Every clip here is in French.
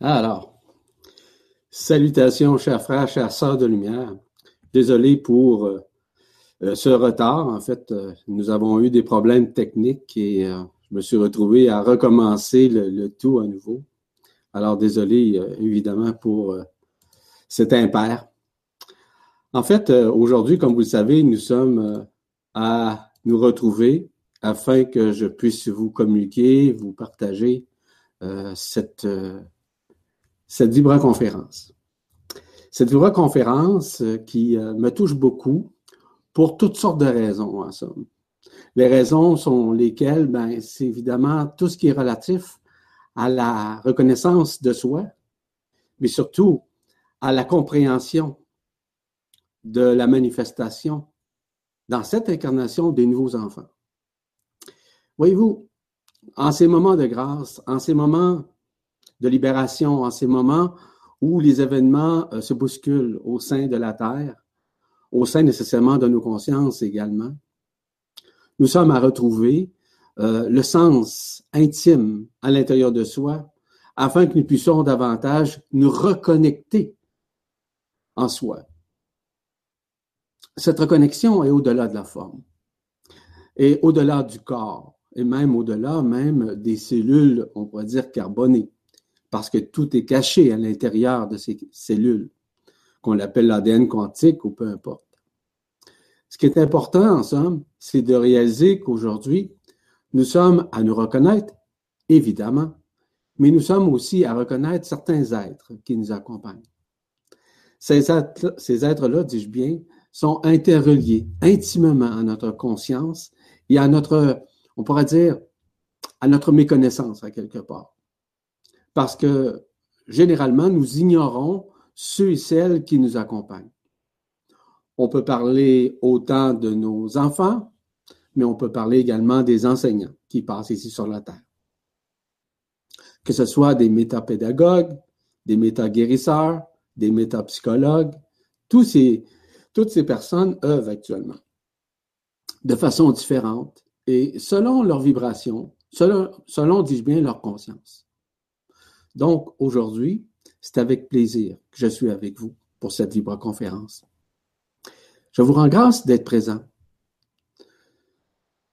Alors, salutations, chers frères, chères sœurs de lumière. Désolé pour euh, euh, ce retard. En fait, euh, nous avons eu des problèmes techniques et je me suis retrouvé à recommencer le, tout à nouveau. Alors, désolé évidemment pour cet impair. En fait, aujourd'hui, comme vous le savez, nous sommes à nous retrouver afin que je puisse vous communiquer, vous partager cette cette vibra-conférence. Cette vibra-conférence euh, qui euh, me touche beaucoup pour toutes sortes de raisons, en somme. Les raisons sont lesquelles, ben, c'est évidemment tout ce qui est relatif à la reconnaissance de soi, mais surtout à la compréhension de la manifestation dans cette incarnation des nouveaux enfants. Voyez-vous, en ces moments de grâce, en ces moments de libération en ces moments où les événements euh, se bousculent au sein de la Terre, au sein nécessairement de nos consciences également. Nous sommes à retrouver euh, le sens intime à l'intérieur de soi afin que nous puissions davantage nous reconnecter en soi. Cette reconnexion est au-delà de la forme et au-delà du corps et même au-delà même des cellules, on pourrait dire, carbonées parce que tout est caché à l'intérieur de ces cellules, qu'on appelle l'ADN quantique ou peu importe. Ce qui est important, en somme, c'est de réaliser qu'aujourd'hui, nous sommes à nous reconnaître, évidemment, mais nous sommes aussi à reconnaître certains êtres qui nous accompagnent. Ces êtres-là, dis-je bien, sont interreliés intimement à notre conscience et à notre, on pourrait dire, à notre méconnaissance à quelque part parce que généralement, nous ignorons ceux et celles qui nous accompagnent. On peut parler autant de nos enfants, mais on peut parler également des enseignants qui passent ici sur la Terre. Que ce soit des métapédagogues, des métaguérisseurs, des métapsychologues, tous toutes ces personnes œuvrent actuellement de façon différente et selon leur vibration, selon, selon dis-je bien, leur conscience. Donc, aujourd'hui, c'est avec plaisir que je suis avec vous pour cette vibra-conférence. Je vous rends grâce d'être présent.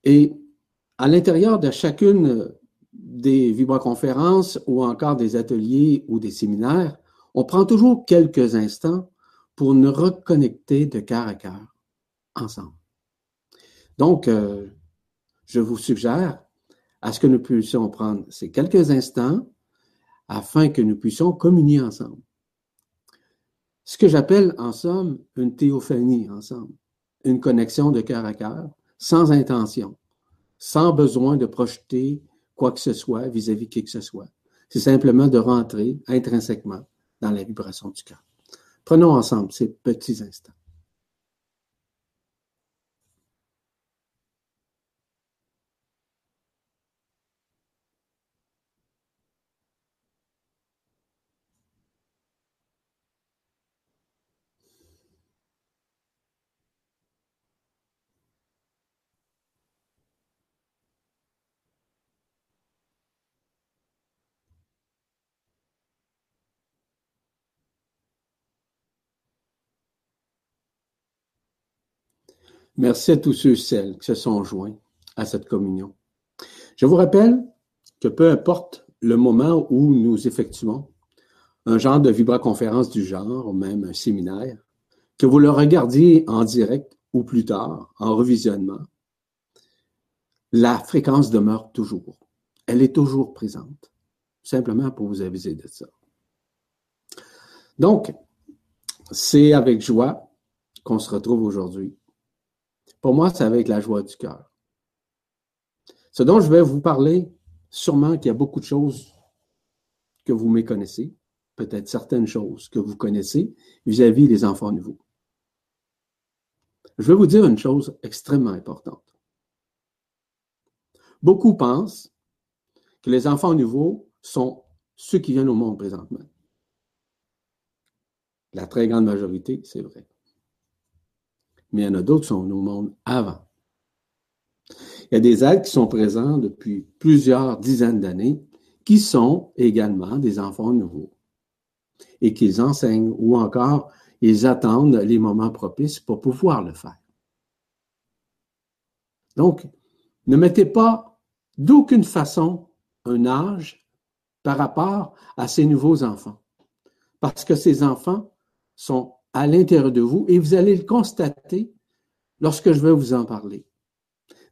Et à l'intérieur de chacune des vibra-conférences ou encore des ateliers ou des séminaires, on prend toujours quelques instants pour nous reconnecter de cœur à cœur ensemble. Donc, euh, je vous suggère à ce que nous puissions prendre ces quelques instants afin que nous puissions communier ensemble. Ce que j'appelle en somme une théophanie ensemble, une connexion de cœur à cœur, sans intention, sans besoin de projeter quoi que ce soit vis-à-vis -vis qui que ce soit. C'est simplement de rentrer intrinsèquement dans la vibration du cœur. Prenons ensemble ces petits instants. Merci à tous ceux et celles qui se sont joints à cette communion. Je vous rappelle que peu importe le moment où nous effectuons un genre de vibra-conférence du genre, ou même un séminaire, que vous le regardiez en direct ou plus tard, en revisionnement, la fréquence demeure toujours. Elle est toujours présente. Simplement pour vous aviser de ça. Donc, c'est avec joie qu'on se retrouve aujourd'hui pour moi, c'est avec la joie du cœur. Ce dont je vais vous parler, sûrement qu'il y a beaucoup de choses que vous méconnaissez, peut-être certaines choses que vous connaissez vis-à-vis des enfants nouveaux. Je vais vous dire une chose extrêmement importante. Beaucoup pensent que les enfants nouveaux sont ceux qui viennent au monde présentement. La très grande majorité, c'est vrai mais il y en a d'autres qui sont au monde avant. Il y a des êtres qui sont présents depuis plusieurs dizaines d'années qui sont également des enfants nouveaux. et qu'ils enseignent ou encore ils attendent les moments propices pour pouvoir le faire. Donc, ne mettez pas d'aucune façon un âge par rapport à ces nouveaux enfants, parce que ces enfants sont à l'intérieur de vous et vous allez le constater lorsque je vais vous en parler.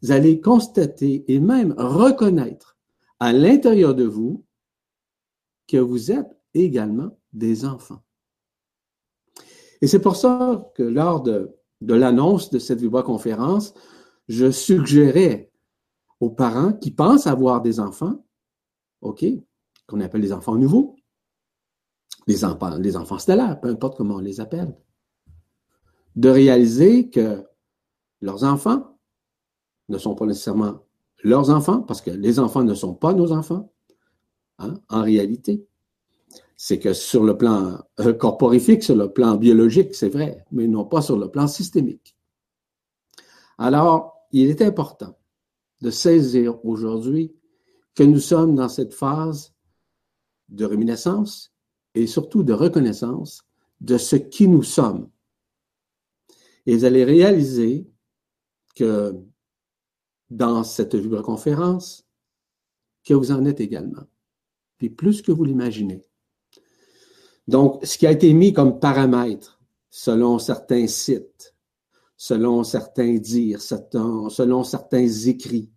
Vous allez constater et même reconnaître à l'intérieur de vous que vous êtes également des enfants. Et c'est pour ça que lors de, l'annonce de cette conférence, je suggérais aux parents qui pensent avoir des enfants, OK, qu'on appelle les enfants nouveaux, les enfants, stellaires, peu importe comment on les appelle, de réaliser que leurs enfants ne sont pas nécessairement leurs enfants, parce que les enfants ne sont pas nos enfants, hein, en réalité. C'est que sur le plan euh, corporifique, sur le plan biologique, c'est vrai, mais non pas sur le plan systémique. Alors, il est important de saisir aujourd'hui que nous sommes dans cette phase de réminiscence et surtout de reconnaissance de ce qui nous sommes. Et vous allez réaliser que dans cette conférence, que vous en êtes également, puis plus que vous l'imaginez. Donc, ce qui a été mis comme paramètre selon certains sites, selon certains dires, selon certains écrits,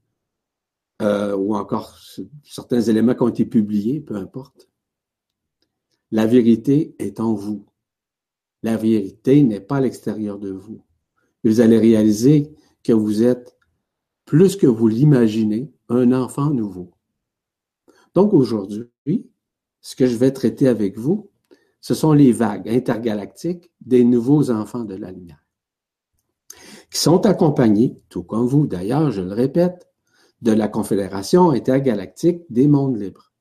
euh, ou encore certains éléments qui ont été publiés, peu importe. La vérité est en vous. La vérité n'est pas à l'extérieur de vous. Vous allez réaliser que vous êtes, plus que vous l'imaginez, un enfant nouveau. Donc aujourd'hui, ce que je vais traiter avec vous, ce sont les vagues intergalactiques des nouveaux enfants de la lumière, qui sont accompagnés, tout comme vous d'ailleurs, je le répète, de la Confédération intergalactique des mondes libres,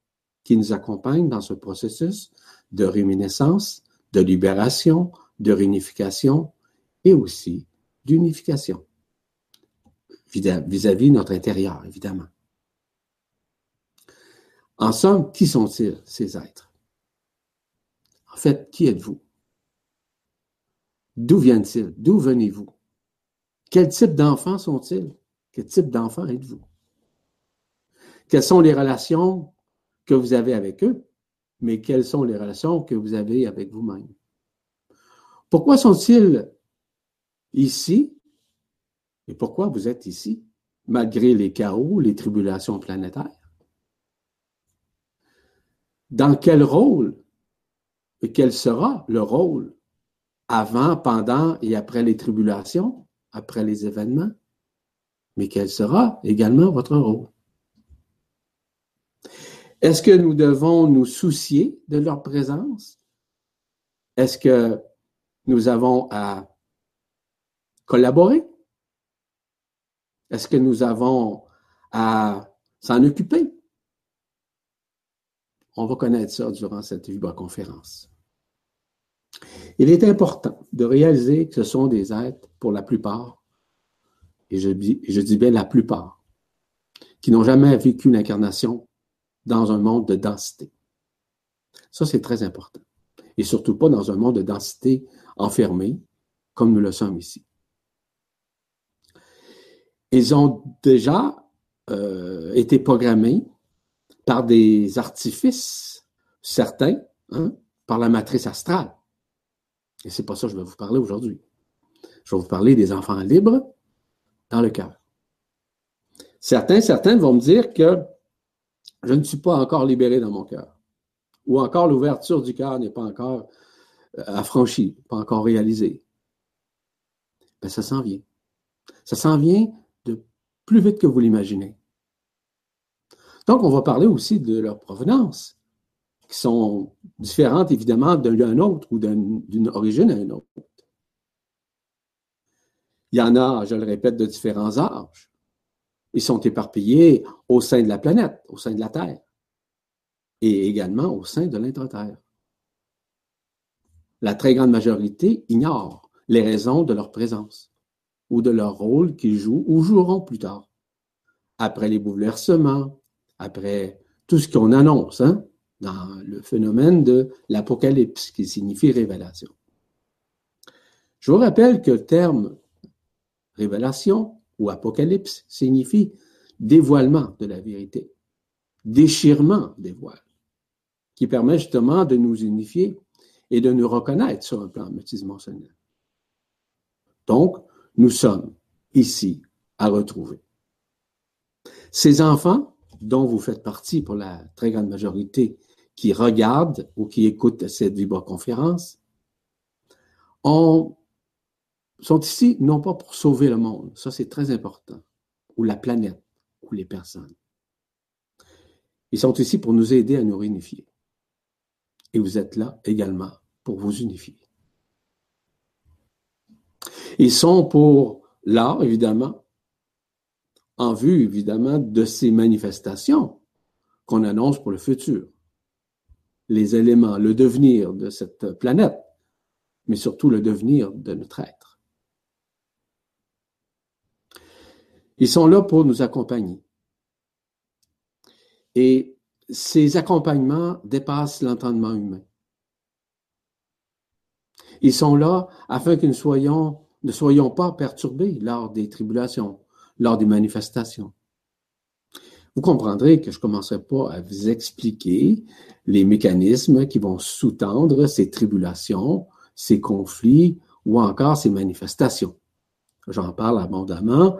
qui nous accompagne dans ce processus de réminiscence, de libération, de réunification et aussi d'unification vis-à-vis de notre intérieur, évidemment. En somme, qui sont-ils, ces êtres? En fait, qui êtes-vous? D'où viennent-ils? D'où venez-vous? Quel type d'enfants sont-ils? Quel type d'enfants êtes-vous? Quelles sont les relations que vous avez avec eux? Mais quelles sont les relations que vous avez avec vous-même? Pourquoi sont-ils ici? Et pourquoi vous êtes ici, malgré les chaos, les tribulations planétaires? Dans quel rôle et quel sera le rôle avant, pendant et après les tribulations, après les événements? Mais quel sera également votre rôle? Est-ce que nous devons nous soucier de leur présence? Est-ce que nous avons à collaborer? Est-ce que nous avons à s'en occuper? On va connaître ça durant cette conférence. Il est important de réaliser que ce sont des êtres, pour la plupart, et je dis, je dis bien la plupart, qui n'ont jamais vécu l'incarnation dans un monde de densité. Ça, c'est très important. Et surtout pas dans un monde de densité enfermé, comme nous le sommes ici. Ils ont déjà euh, été programmés par des artifices, certains, hein, par la matrice astrale. Et c'est pas ça que je vais vous parler aujourd'hui. Je vais vous parler des enfants libres dans le cœur. Certains, certains vont me dire que je ne suis pas encore libéré dans mon cœur. Ou encore l'ouverture du cœur n'est pas encore euh, affranchie, pas encore réalisée. Ben, ça s'en vient. Ça s'en vient de plus vite que vous l'imaginez. Donc, on va parler aussi de leur provenance, qui sont différentes évidemment d'un autre ou d'une origine à une autre. Il y en a, je le répète, de différents âges. Ils sont éparpillés au sein de la planète, au sein de la Terre, et également au sein de l'intra-terre. La très grande majorité ignore les raisons de leur présence ou de leur rôle qu'ils jouent ou joueront plus tard. Après les bouleversements, après tout ce qu'on annonce, hein, dans le phénomène de l'apocalypse, qui signifie révélation. Je vous rappelle que le terme révélation ou apocalypse signifie dévoilement de la vérité, déchirement des voiles, qui permet justement de nous unifier et de nous reconnaître sur un plan multidimensionnel. Donc, nous sommes ici à retrouver. Ces enfants, dont vous faites partie pour la très grande majorité qui regardent ou qui écoutent cette vibra-conférence, sont ici non pas pour sauver le monde, ça c'est très important, ou la planète, ou les personnes. Ils sont ici pour nous aider à nous réunifier. Et vous êtes là également pour vous unifier. Ils sont pour l'art, évidemment, en vue, évidemment, de ces manifestations qu'on annonce pour le futur. Les éléments, le devenir de cette planète, mais surtout le devenir de notre être. Ils sont là pour nous accompagner. Et ces accompagnements dépassent l'entendement humain. Ils sont là afin que nous ne soyons pas perturbés lors des tribulations, lors des manifestations. Vous comprendrez que je ne commencerai pas à vous expliquer les mécanismes qui vont sous-tendre ces tribulations, ces conflits ou encore ces manifestations. J'en parle abondamment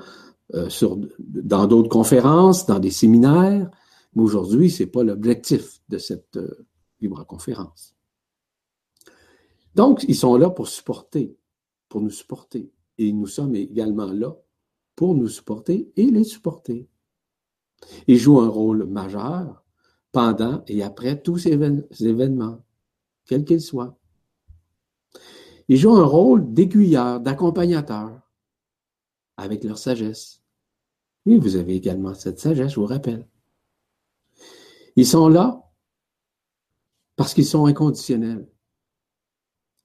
euh, dans d'autres conférences, dans des séminaires, mais aujourd'hui, ce n'est pas l'objectif de cette euh, libre-conférence. Donc, ils sont là pour supporter, pour nous supporter. Et nous sommes également là pour nous supporter et les supporter. Ils jouent un rôle majeur pendant et après tous ces événements, quels qu'ils soient. Ils jouent un rôle d'aiguilleur, d'accompagnateur, avec leur sagesse. Et vous avez également cette sagesse, je vous rappelle. Ils sont là parce qu'ils sont inconditionnels.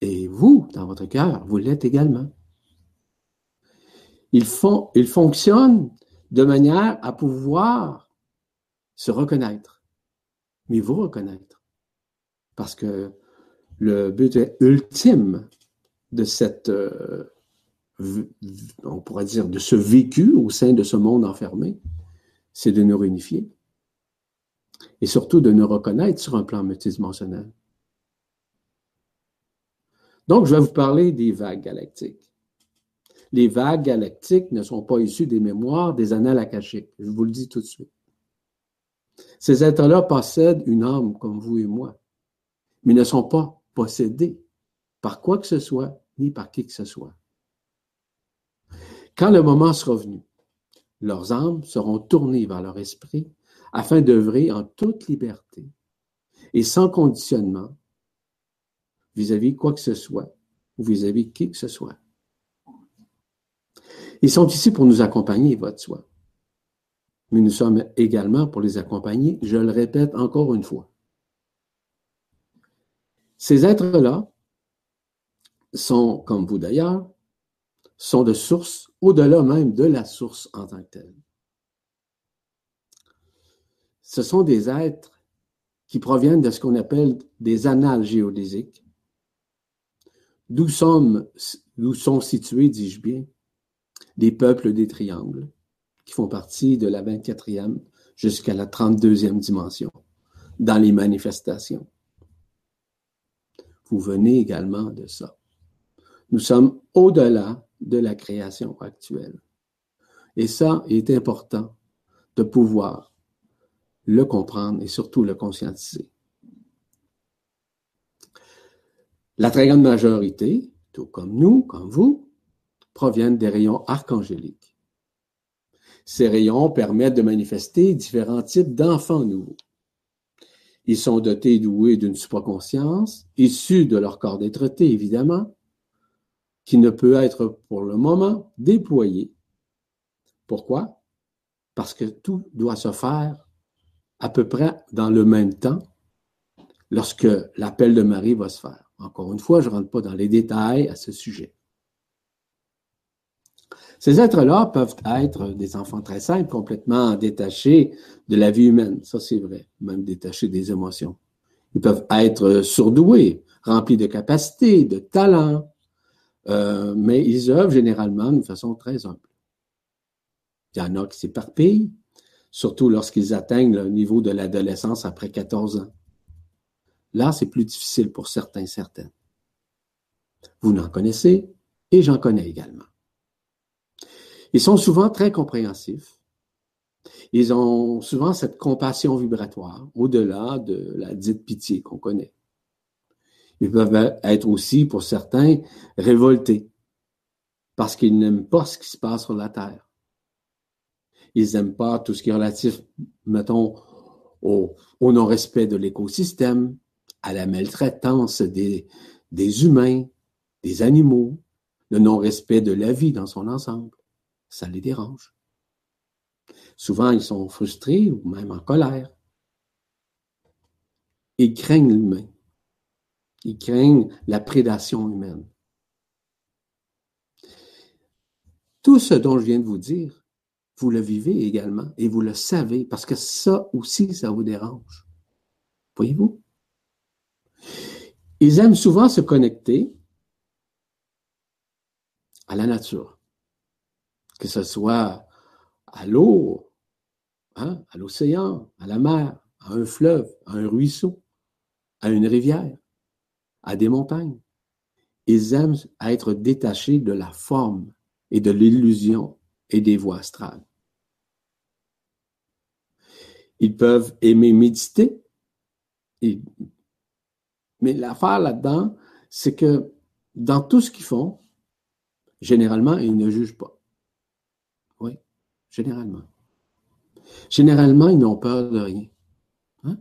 Et vous, dans votre cœur, vous l'êtes également. Ils, font, ils fonctionnent de manière à pouvoir se reconnaître, mais vous reconnaître. Parce que le but ultime de cette, euh, on pourrait dire, de ce vécu au sein de ce monde enfermé, c'est de nous réunifier et surtout de nous reconnaître sur un plan multidimensionnel. Donc, je vais vous parler des vagues galactiques. Les vagues galactiques ne sont pas issues des mémoires des annales akashiques. Je vous le dis tout de suite. Ces êtres-là possèdent une âme comme vous et moi, mais ne sont pas possédés par quoi que ce soit, ni par qui que ce soit. Quand le moment sera venu, leurs âmes seront tournées vers leur esprit afin d'œuvrer en toute liberté et sans conditionnement vis-à-vis quoi que ce soit ou vis-à-vis qui que ce soit. Ils sont ici pour nous accompagner, votre soi. Mais nous sommes également pour les accompagner, je le répète encore une fois. Ces êtres-là sont, comme vous d'ailleurs, sont de source au-delà même de la source en tant que telle. Ce sont des êtres qui proviennent de ce qu'on appelle des annales géodésiques, D'où sont, sont situés, dis-je bien, des peuples des triangles, qui font partie de la 24e jusqu'à la 32e dimension, dans les manifestations. Vous venez également de ça. Nous sommes au-delà de la création actuelle. Et ça est important de pouvoir le comprendre et surtout le conscientiser. La très grande majorité, tout comme nous, comme vous, proviennent des rayons archangéliques. Ces rayons permettent de manifester différents types d'enfants nouveaux. Ils sont dotés et doués d'une supraconscience, issue de leur corps dêtre évidemment, qui ne peut être pour le moment déployé. Pourquoi? Parce que tout doit se faire à peu près dans le même temps lorsque l'appel de Marie va se faire. Encore une fois, je ne rentre pas dans les détails à ce sujet. Ces êtres-là peuvent être des enfants très simples, complètement détachés de la vie humaine. Ça, c'est vrai. Même détachés des émotions. Ils peuvent être surdoués, remplis de capacités, de talents, euh, mais ils œuvrent généralement d'une façon très humble. Il y en a qui s'éparpillent, surtout lorsqu'ils atteignent le niveau de l'adolescence après 14 ans. Là, c'est plus difficile pour certains, certaines. Vous n'en connaissez et j'en connais également. Ils sont souvent très compréhensifs. Ils ont souvent cette compassion vibratoire au-delà de la dite pitié qu'on connaît. Ils peuvent être aussi, pour certains, révoltés parce qu'ils n'aiment pas ce qui se passe sur la Terre. Ils n'aiment pas tout ce qui est relatif, mettons, au, non-respect de l'écosystème, à la maltraitance des, humains, des animaux, le non-respect de la vie dans son ensemble. Ça les dérange. Souvent, ils sont frustrés ou même en colère. Ils craignent l'humain. Ils craignent la prédation humaine. Tout ce dont je viens de vous dire, vous le vivez également et vous le savez parce que ça aussi, ça vous dérange. Voyez-vous? Ils aiment souvent se connecter à la nature, que ce soit à l'eau, hein, à l'océan, à la mer, à un fleuve, à un ruisseau, à une rivière, à des montagnes. Ils aiment être détachés de la forme et de l'illusion et des voies astrales. Ils peuvent aimer méditer. Mais l'affaire là-dedans, c'est que dans tout ce qu'ils font, généralement, ils ne jugent pas. Oui, généralement. Généralement, ils n'ont peur de rien. Hein?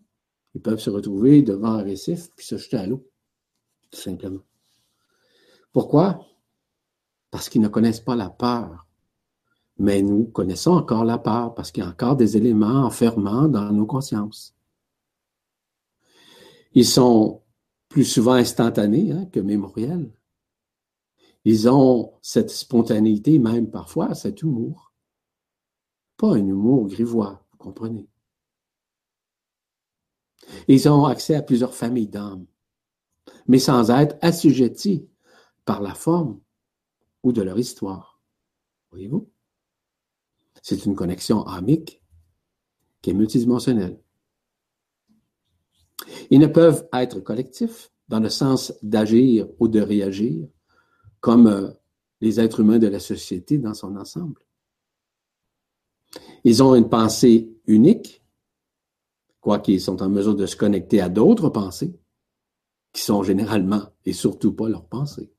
Ils peuvent se retrouver devant un récif puis se jeter à l'eau tout simplement. Pourquoi? Parce qu'ils ne connaissent pas la peur. Mais nous connaissons encore la peur parce qu'il y a encore des éléments enfermants dans nos consciences. Ils sont plus souvent instantanés hein, que mémoriels. Ils ont cette spontanéité, même parfois cet humour. Pas un humour grivois, vous comprenez? Ils ont accès à plusieurs familles d'âmes mais sans être assujettis par la forme ou de leur histoire. Voyez-vous? C'est une connexion amique qui est multidimensionnelle. Ils ne peuvent être collectifs dans le sens d'agir ou de réagir comme euh, les êtres humains de la société dans son ensemble. Ils ont une pensée unique, quoiqu'ils sont en mesure de se connecter à d'autres pensées, qui sont généralement et surtout pas leurs pensées.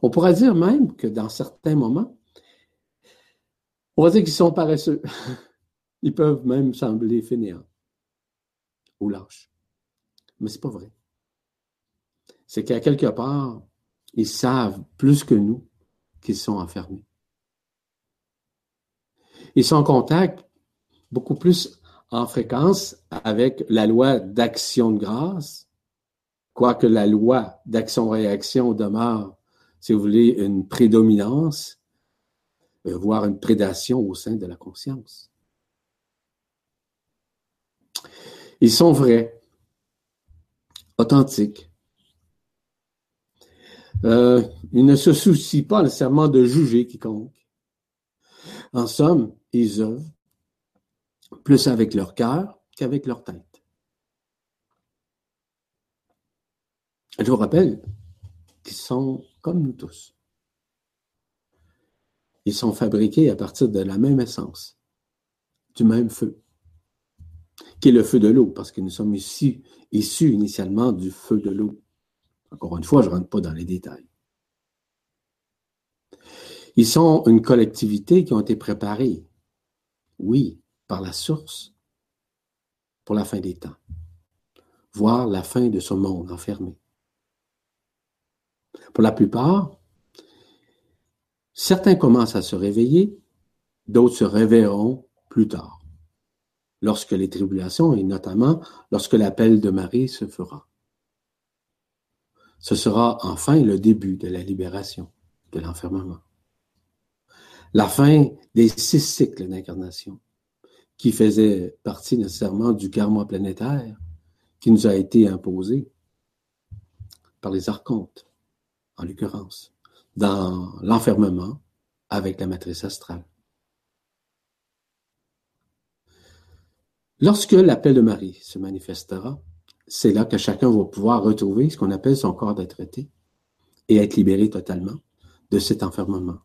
On pourrait dire même que dans certains moments, on va dire qu'ils sont paresseux. Ils peuvent même sembler fainéants ou lâches. Mais c'est pas vrai. C'est qu'à quelque part, ils savent plus que nous qu'ils sont enfermés. Ils sont en contact beaucoup plus en fréquence avec la loi d'action de grâce, quoique la loi d'action-réaction demeure, si vous voulez, une prédominance, euh, voire une prédation au sein de la conscience. Ils sont vrais, authentiques. Euh, ils ne se soucient pas nécessairement de juger quiconque. En somme, ils œuvrent plus avec leur cœur qu'avec leur tête. Je vous rappelle qu'ils sont comme nous tous. Ils sont fabriqués à partir de la même essence, du même feu, qui est le feu de l'eau, parce que nous sommes issus, issus initialement du feu de l'eau. Encore une fois, je ne rentre pas dans les détails. Ils sont une collectivité qui ont été préparés, oui, par la source pour la fin des temps, voire la fin de ce monde enfermé. Pour la plupart, certains commencent à se réveiller, d'autres se réveilleront plus tard, lorsque les tribulations et notamment lorsque l'appel de Marie se fera. Ce sera enfin le début de la libération de l'enfermement. La fin des six cycles d'incarnation qui faisait partie nécessairement du karma planétaire, qui nous a été imposé par les archontes, en l'occurrence, dans l'enfermement avec la matrice astrale. Lorsque l'appel de Marie se manifestera, c'est là que chacun va pouvoir retrouver ce qu'on appelle son corps d'être et être libéré totalement de cet enfermement.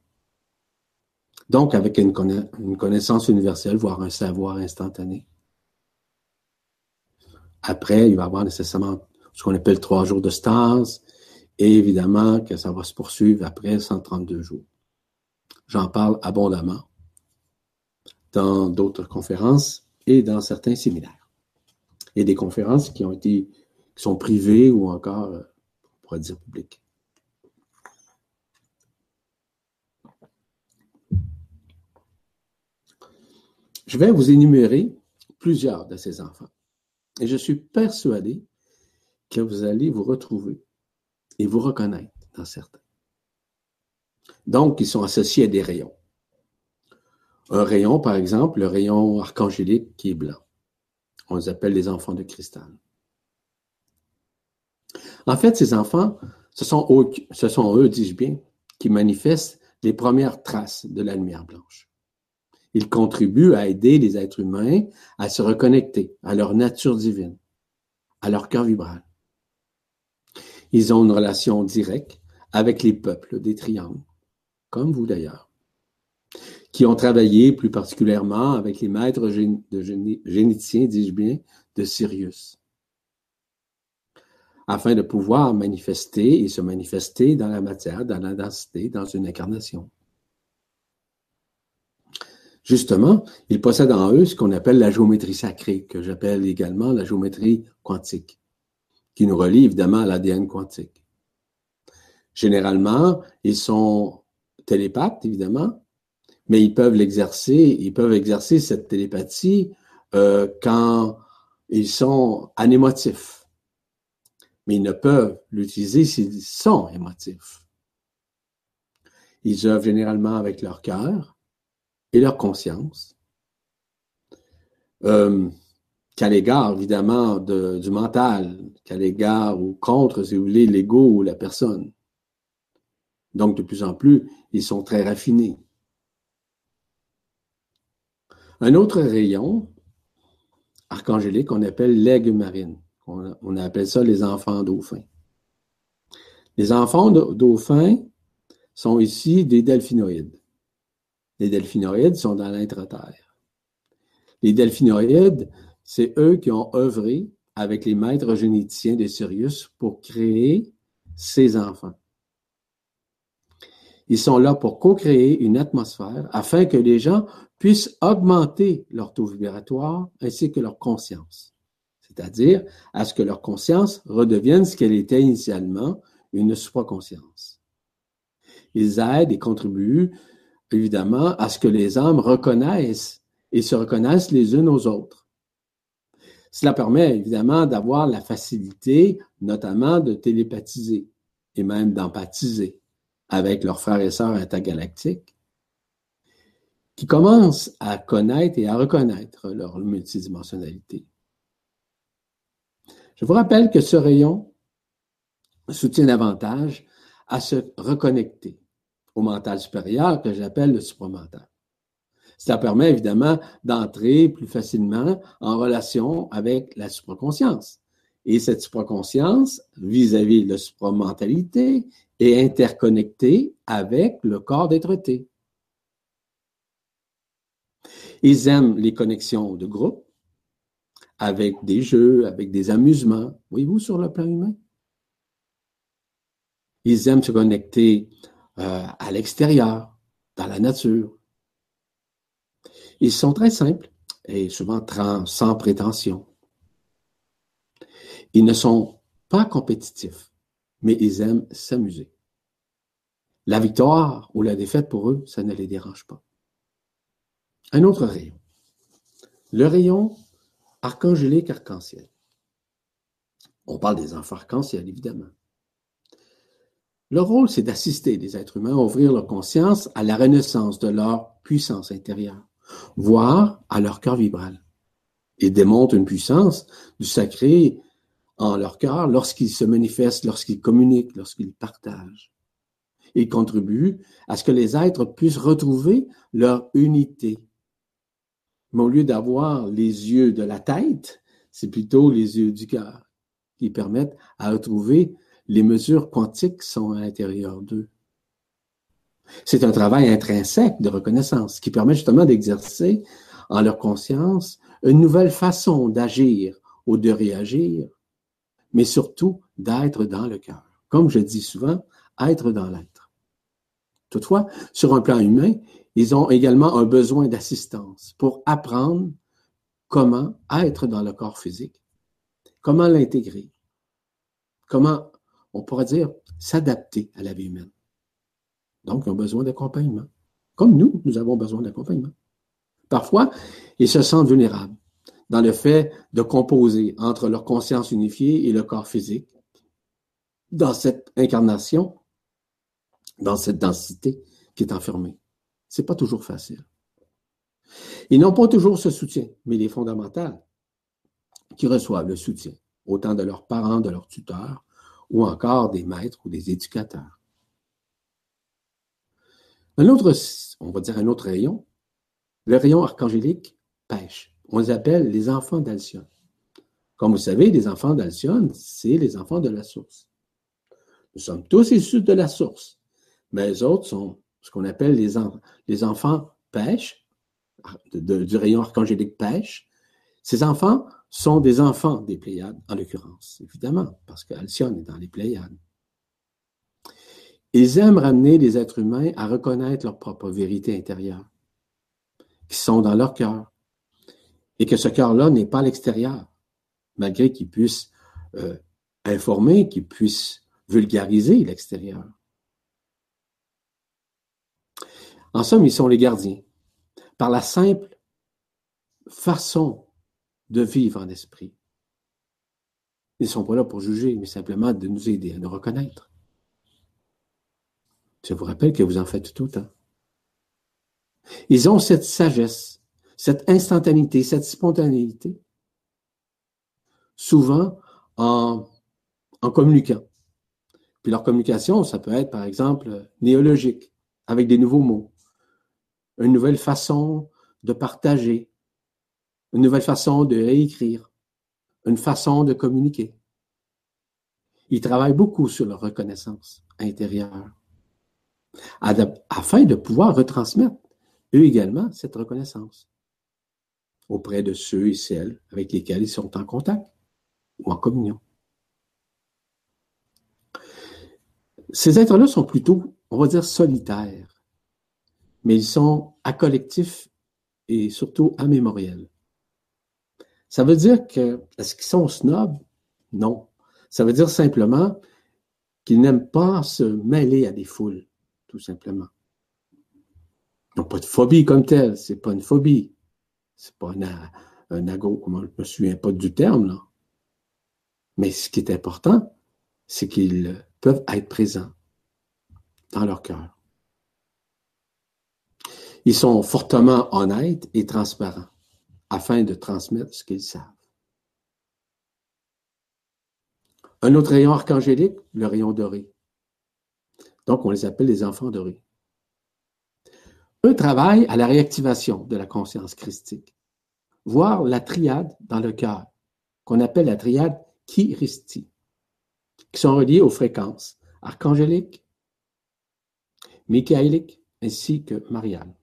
Donc, avec une, connaissance universelle, voire un savoir instantané. Après, il va y avoir nécessairement ce qu'on appelle trois jours de stase, et évidemment que ça va se poursuivre après 132 jours. J'en parle abondamment dans d'autres conférences et dans certains séminaires. Et des conférences qui ont été, qui sont privées ou encore, euh, on pourrait dire, publiques. Je vais vous énumérer plusieurs de ces enfants. Et je suis persuadé que vous allez vous retrouver et vous reconnaître dans certains. Donc, ils sont associés à des rayons. Un rayon, par exemple, le rayon archangélique qui est blanc. On les appelle les enfants de cristal. En fait, ces enfants, ce sont eux, ce sont eux dis-je bien, qui manifestent les premières traces de la lumière blanche. Ils contribuent à aider les êtres humains à se reconnecter à leur nature divine, à leur cœur vibral. Ils ont une relation directe avec les peuples des triangles, comme vous d'ailleurs qui ont travaillé plus particulièrement avec les maîtres géniticiens, dis-je bien, de Sirius, afin de pouvoir manifester et se manifester dans la matière, dans la densité, dans une incarnation. Justement, ils possèdent en eux ce qu'on appelle la géométrie sacrée, que j'appelle également la géométrie quantique, qui nous relie évidemment à l'ADN quantique. Généralement, ils sont télépathes, évidemment, mais ils peuvent l'exercer, ils peuvent exercer cette télépathie euh, quand ils sont anémotifs. Mais ils ne peuvent l'utiliser s'ils sont émotifs. Ils œuvrent généralement avec leur cœur et leur conscience. Euh, qu'à l'égard, évidemment, du mental, qu'à l'égard ou contre, si vous voulez, l'ego ou la personne. Donc, de plus en plus, ils sont très raffinés. Un autre rayon archangélique, on appelle l'aigle marine. On, appelle ça les enfants dauphins. Les enfants dauphins sont ici des delphinoïdes. Les delphinoïdes sont dans l'intra-terre. Les delphinoïdes, c'est eux qui ont œuvré avec les maîtres généticiens de Sirius pour créer ces enfants. Ils sont là pour co-créer une atmosphère afin que les gens puissent augmenter leur taux vibratoire ainsi que leur conscience, c'est-à-dire à ce que leur conscience redevienne ce qu'elle était initialement, une supraconscience. Ils aident et contribuent évidemment à ce que les âmes reconnaissent et se reconnaissent les unes aux autres. Cela permet évidemment d'avoir la facilité, notamment de télépathiser et même d'empathiser avec leurs frères et sœurs intergalactiques qui commencent à connaître et à reconnaître leur multidimensionnalité. Je vous rappelle que ce rayon soutient davantage à se reconnecter au mental supérieur que j'appelle le supramental. Cela permet évidemment d'entrer plus facilement en relation avec la supraconscience. Et cette supraconscience, vis-à-vis de la supramentalité, est interconnectée avec le corps d'être-té. Ils aiment les connexions de groupe, avec des jeux, avec des amusements. Voyez-vous sur le plan humain? Ils aiment se connecter euh, à l'extérieur, dans la nature. Ils sont très simples et souvent sans prétention. Ils ne sont pas compétitifs, mais ils aiment s'amuser. La victoire ou la défaite pour eux, ça ne les dérange pas. Un autre rayon. Le rayon archangélique arc-en-ciel. On parle des enfants arc-en-ciel, évidemment. Leur rôle, c'est d'assister les êtres humains à ouvrir leur conscience à la renaissance de leur puissance intérieure, voire à leur cœur vibral. Ils démontrent une puissance du sacré en leur cœur lorsqu'ils se manifestent, lorsqu'ils communiquent, lorsqu'ils partagent. Ils contribuent à ce que les êtres puissent retrouver leur unité. Mais au lieu d'avoir les yeux de la tête, c'est plutôt les yeux du cœur qui permettent à retrouver les mesures quantiques sont à l'intérieur d'eux. C'est un travail intrinsèque de reconnaissance qui permet justement d'exercer en leur conscience une nouvelle façon d'agir ou de réagir, mais surtout d'être dans le cœur. Comme je dis souvent, être dans l'être. Toutefois, sur un plan humain, ils ont également un besoin d'assistance pour apprendre comment être dans le corps physique, comment l'intégrer, comment, on pourrait dire, s'adapter à la vie humaine. Donc, ils ont besoin d'accompagnement. Comme nous, nous avons besoin d'accompagnement. Parfois, ils se sentent vulnérables dans le fait de composer entre leur conscience unifiée et le corps physique. Dans cette incarnation, dans cette densité qui est enfermée. C'est pas toujours facile. Ils n'ont pas toujours ce soutien, mais il est fondamental qu'ils reçoivent le soutien, autant de leurs parents, de leurs tuteurs, ou encore des maîtres ou des éducateurs. Un autre, on va dire un autre rayon, le rayon archangélique pêche. On les appelle les enfants d'Alcyone. Comme vous savez, les enfants d'Alcyone, c'est les enfants de la source. Nous sommes tous issus de la source, mais les autres sont ce qu'on appelle les, les enfants pêche, du rayon archangélique pêche. Ces enfants sont des enfants des Pléiades, en l'occurrence, évidemment, parce qu'Alcyone est dans les Pléiades. Ils aiment ramener les êtres humains à reconnaître leur propre vérité intérieure, qui sont dans leur cœur, et que ce cœur-là n'est pas à l'extérieur, malgré qu'ils puissent euh, informer, qu'ils puissent vulgariser l'extérieur. En somme, ils sont les gardiens. Par la simple façon de vivre en esprit. Ils ne sont pas là pour juger, mais simplement de nous aider à nous reconnaître. Je vous rappelle que vous en faites tout le temps. Ils ont cette sagesse, cette instantanéité, cette spontanéité, souvent en, en communiquant. Puis leur communication, ça peut être, par exemple, néologique, avec des nouveaux mots, une nouvelle façon de partager, une nouvelle façon de réécrire, une façon de communiquer. Ils travaillent beaucoup sur leur reconnaissance intérieure afin de pouvoir retransmettre, eux également, cette reconnaissance auprès de ceux et celles avec lesquels ils sont en contact ou en communion. Ces êtres-là sont plutôt, on va dire, solitaires, mais ils sont à collectif et surtout à mémoriel. Ça veut dire que, est-ce qu'ils sont snobs? Non. Ça veut dire simplement qu'ils n'aiment pas se mêler à des foules tout simplement. Ils n'ont pas de phobie comme telle, c'est pas une phobie. C'est pas un, un ago, comment je me souviens pas du terme, là. Mais ce qui est important, c'est qu'ils peuvent être présents dans leur cœur. Ils sont fortement honnêtes et transparents afin de transmettre ce qu'ils savent. Un autre rayon archangélique, le rayon doré. Donc, on les appelle les enfants dorés. Eux travaillent à la réactivation de la conscience christique, voire la triade dans le cœur, qu'on appelle la triade Kiristi, qui sont reliées aux fréquences archangéliques, michaéliques ainsi que mariales.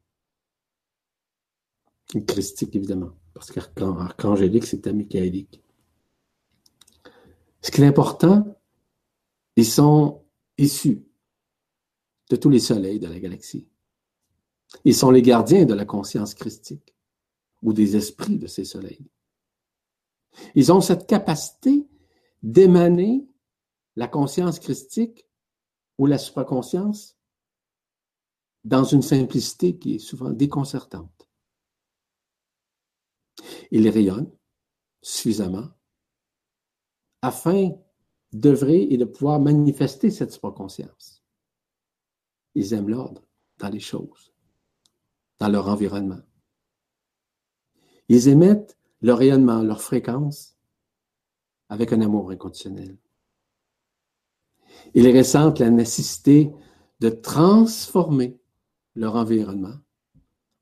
Christique, évidemment, parce qu'archangélique, c'est à. Ce qui est important, ils sont issus de tous les soleils de la galaxie. Ils sont les gardiens de la conscience christique ou des esprits de ces soleils. Ils ont cette capacité d'émaner la conscience christique ou la supraconscience dans une simplicité qui est souvent déconcertante. Ils rayonnent suffisamment afin d'œuvrer et de pouvoir manifester cette supraconscience. Ils aiment l'ordre dans les choses, dans leur environnement. Ils émettent leur rayonnement, leur fréquence avec un amour inconditionnel. Ils ressentent la nécessité de transformer leur environnement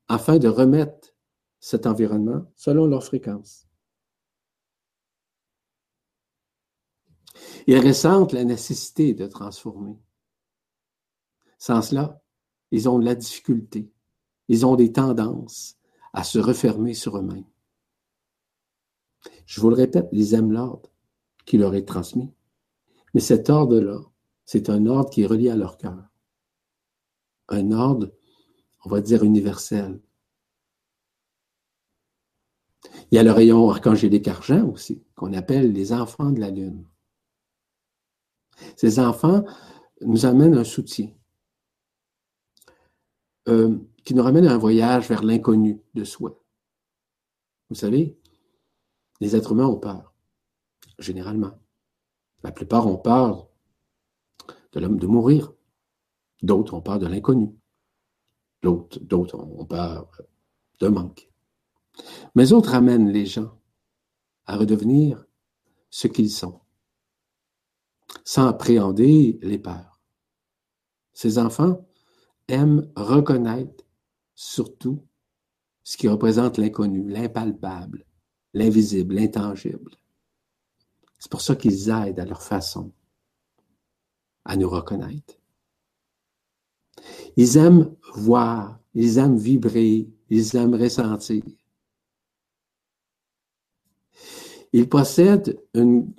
afin de remettre cet environnement selon leur fréquence. Ils ressentent la nécessité de transformer. Sans cela, ils ont de la difficulté. Ils ont des tendances à se refermer sur eux-mêmes. Je vous le répète, ils aiment l'ordre qui leur est transmis. Mais cet ordre-là, c'est un ordre qui est relié à leur cœur. Un ordre, on va dire, universel. Il y a le rayon archangélique argent aussi, qu'on appelle les enfants de la Lune. Ces enfants nous amènent un soutien, euh, qui nous ramène à un voyage vers l'inconnu de soi. Vous savez, les êtres humains ont peur, généralement. La plupart ont peur de l'homme de mourir. D'autres ont peur de l'inconnu. D'autres ont peur d'un manque. Mais autres amènent les gens à redevenir ce qu'ils sont, sans appréhender les peurs. Ces enfants aiment reconnaître surtout ce qui représente l'inconnu, l'impalpable, l'invisible, l'intangible. C'est pour ça qu'ils aident à leur façon à nous reconnaître. Ils aiment voir, ils aiment vibrer, ils aiment ressentir. Ils possèdent une,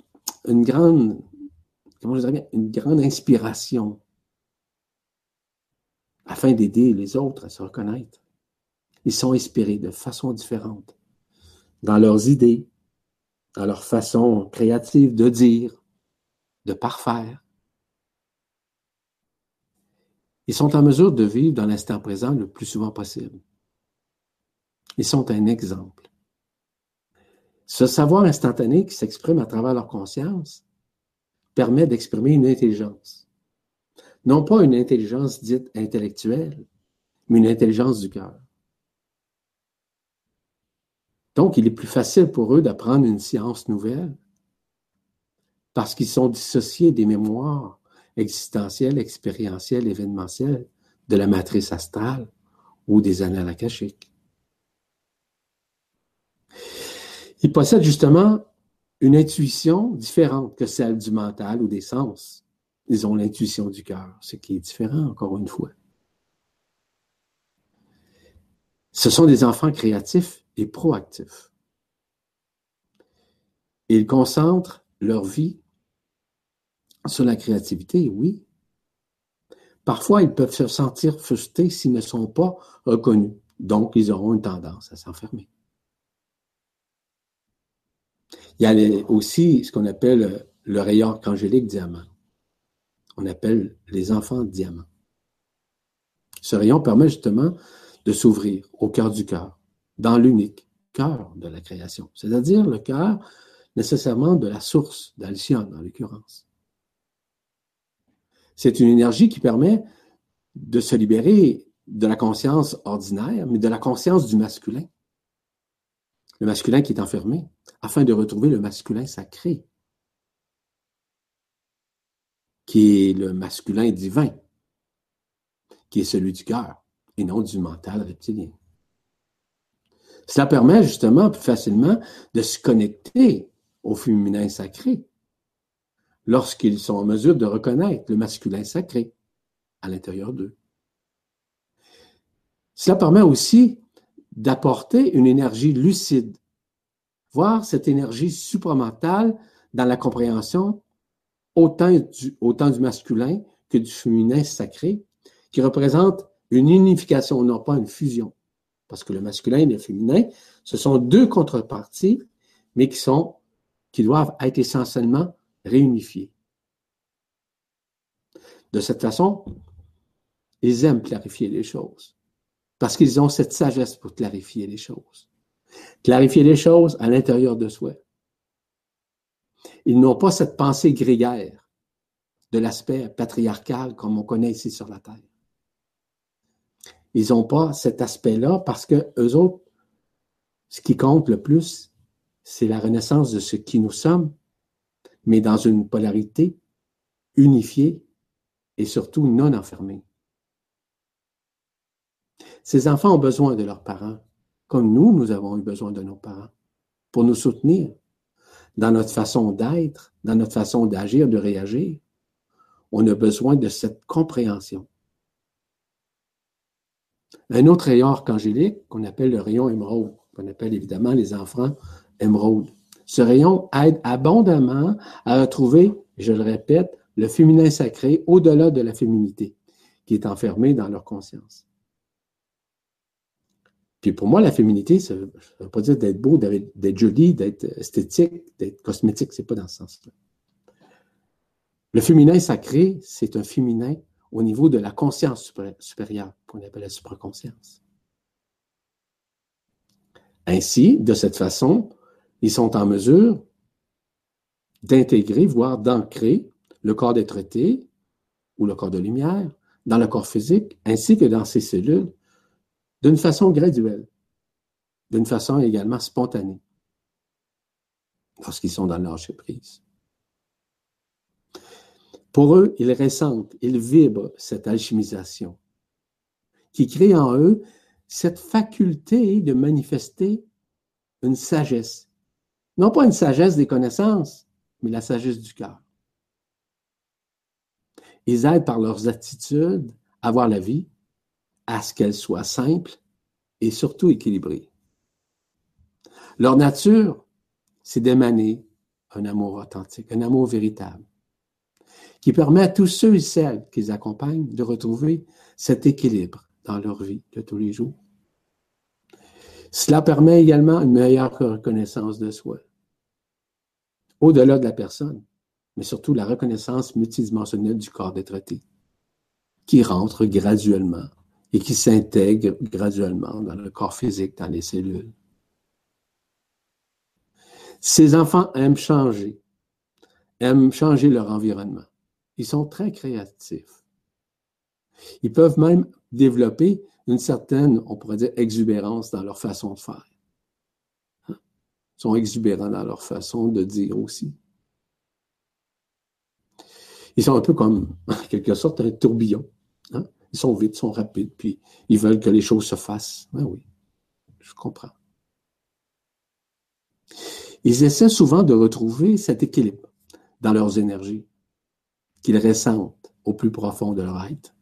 grande, inspiration afin d'aider les autres à se reconnaître. Ils sont inspirés de façon différente dans leurs idées, dans leur façon créative de dire, de parfaire. Ils sont en mesure de vivre dans l'instant présent le plus souvent possible. Ils sont un exemple. Ce savoir instantané qui s'exprime à travers leur conscience permet d'exprimer une intelligence. Non pas une intelligence dite intellectuelle, mais une intelligence du cœur. Donc, il est plus facile pour eux d'apprendre une science nouvelle parce qu'ils sont dissociés des mémoires existentielles, expérientielles, événementielles de la matrice astrale ou des annales akashiques. Ils possèdent justement une intuition différente que celle du mental ou des sens. Ils ont l'intuition du cœur, ce qui est différent, encore une fois. Ce sont des enfants créatifs et proactifs. Ils concentrent leur vie sur la créativité, oui. Parfois, ils peuvent se sentir frustrés s'ils ne sont pas reconnus. Donc, ils auront une tendance à s'enfermer. Il y a aussi ce qu'on appelle le rayon archangélique diamant. On appelle les enfants diamants. Ce rayon permet justement de s'ouvrir au cœur du cœur, dans l'unique cœur de la création, c'est-à-dire le cœur nécessairement de la source, d'Alcyone en l'occurrence. C'est une énergie qui permet de se libérer de la conscience ordinaire, mais de la conscience du masculin le masculin qui est enfermé, afin de retrouver le masculin sacré, qui est le masculin divin, qui est celui du cœur et non du mental reptilien. Cela permet justement plus facilement de se connecter au féminin sacré lorsqu'ils sont en mesure de reconnaître le masculin sacré à l'intérieur d'eux. Cela permet aussi d'apporter une énergie lucide, voir cette énergie supramentale dans la compréhension autant du, autant du masculin que du féminin sacré, qui représente une unification, non pas une fusion. Parce que le masculin et le féminin, ce sont deux contreparties, mais qui sont, qui doivent être essentiellement réunifiées. De cette façon, ils aiment clarifier les choses parce qu'ils ont cette sagesse pour clarifier les choses. Clarifier les choses à l'intérieur de soi. Ils n'ont pas cette pensée grégaire de l'aspect patriarcal comme on connaît ici sur la Terre. Ils n'ont pas cet aspect-là parce que eux autres, ce qui compte le plus, c'est la renaissance de ce qui nous sommes mais dans une polarité unifiée et surtout non enfermée. Ces enfants ont besoin de leurs parents, comme nous, nous avons eu besoin de nos parents, pour nous soutenir dans notre façon d'être, dans notre façon d'agir, de réagir. On a besoin de cette compréhension. Un autre rayon archangélique qu'on appelle le rayon émeraude, qu'on appelle évidemment les enfants émeraude. Ce rayon aide abondamment à retrouver, je le répète, le féminin sacré au-delà de la féminité qui est enfermée dans leur conscience. Pour moi, la féminité, ça ne veut pas dire d'être beau, d'être joli, d'être esthétique, d'être cosmétique, c'est pas dans ce sens-là. Le féminin sacré, c'est un féminin au niveau de la conscience supérieure, qu'on appelle la supraconscience. Ainsi, de cette façon, ils sont en mesure d'intégrer, voire d'ancrer le corps des traités ou le corps de lumière dans le corps physique, ainsi que dans ses cellules, d'une façon graduelle, d'une façon également spontanée, lorsqu'ils sont dans le prise. Pour eux, ils ressentent, ils vibrent cette alchimisation qui crée en eux cette faculté de manifester une sagesse. Non pas une sagesse des connaissances, mais la sagesse du cœur. Ils aident par leurs attitudes à voir la vie, à ce qu'elle soit simple et surtout équilibrée. Leur nature, c'est d'émaner un amour authentique, un amour véritable qui permet à tous ceux et celles qui les accompagnent de retrouver cet équilibre dans leur vie de tous les jours. Cela permet également une meilleure reconnaissance de soi, au-delà de la personne, mais surtout la reconnaissance multidimensionnelle du corps des traités, qui rentre graduellement et qui s'intègre graduellement dans le corps physique, dans les cellules. Ces enfants aiment changer, aiment changer leur environnement. Ils sont très créatifs. Ils peuvent même développer une certaine, on pourrait dire, exubérance dans leur façon de faire. Ils sont exubérants dans leur façon de dire aussi. Ils sont un peu comme, en quelque sorte, un tourbillon. Hein? Ils sont vite, ils sont rapides, puis ils veulent que les choses se fassent. Ben oui, je comprends. Ils essaient souvent de retrouver cet équilibre dans leurs énergies qu'ils ressentent au plus profond de leur être.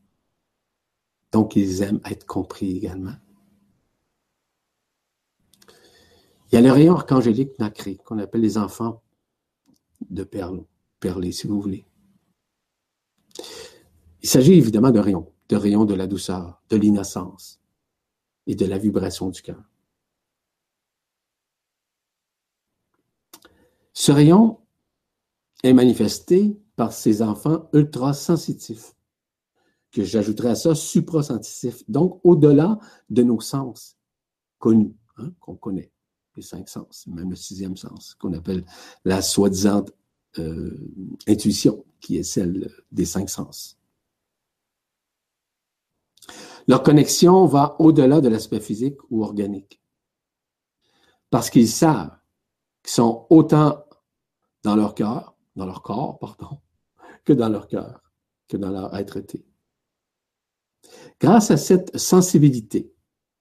Donc, ils aiment être compris également. Il y a le rayon archangélique nacré, qu'on appelle les enfants de perles, perlés, si vous voulez. Il s'agit évidemment de rayons, de rayons de la douceur, de l'innocence et de la vibration du cœur. Ce rayon est manifesté par ces enfants ultra-sensitifs, que j'ajouterais à ça suprasensitifs, donc au-delà de nos sens connus, hein, qu'on connaît, les cinq sens, même le sixième sens, qu'on appelle la soi-disant euh, intuition, qui est celle des cinq sens. Leur connexion va au-delà de l'aspect physique ou organique, parce qu'ils savent qu'ils sont autant dans leur cœur, dans leur corps, pardon, que dans leur cœur, que dans leur être été. Grâce à cette sensibilité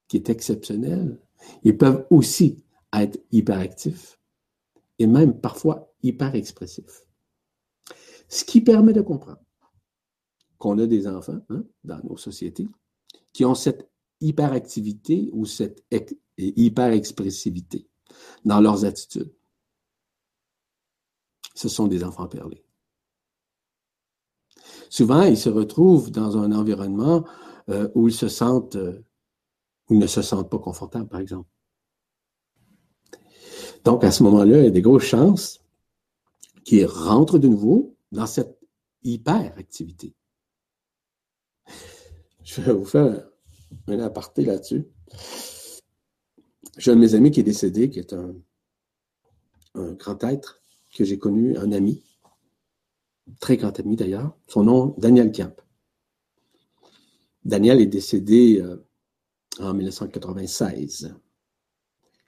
qui est exceptionnelle, ils peuvent aussi être hyperactifs et même parfois hyper expressifs. Ce qui permet de comprendre qu'on a des enfants hein, dans nos sociétés qui ont cette hyperactivité ou cette hyper-expressivité dans leurs attitudes. Ce sont des enfants perlés. Souvent, ils se retrouvent dans un environnement euh, où ils se sentent, euh, ils ne se sentent pas confortables, par exemple. Donc, à ce moment-là, il y a des grosses chances qu'ils rentrent de nouveau dans cette hyperactivité. Je vais vous faire un aparté là-dessus. J'ai un de mes amis qui est décédé, qui est un, un grand être que j'ai connu, un ami, très grand ami d'ailleurs, son nom, Daniel Camp. Daniel est décédé euh, en 1996,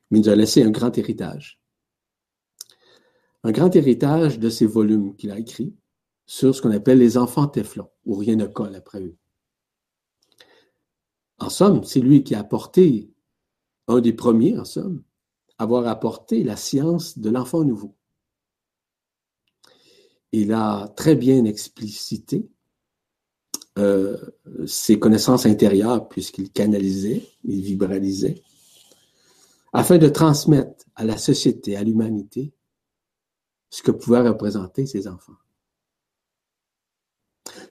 mais il nous a laissé un grand héritage. un grand héritage de ces volumes qu'il a écrits sur ce qu'on appelle les enfants Teflon, où rien ne colle après eux. En somme, c'est lui qui a apporté, un des premiers en somme, avoir apporté la science de l'enfant nouveau. Il a très bien explicité euh, ses connaissances intérieures puisqu'il canalisait, il vibralisait, afin de transmettre à la société, à l'humanité, ce que pouvaient représenter ses enfants.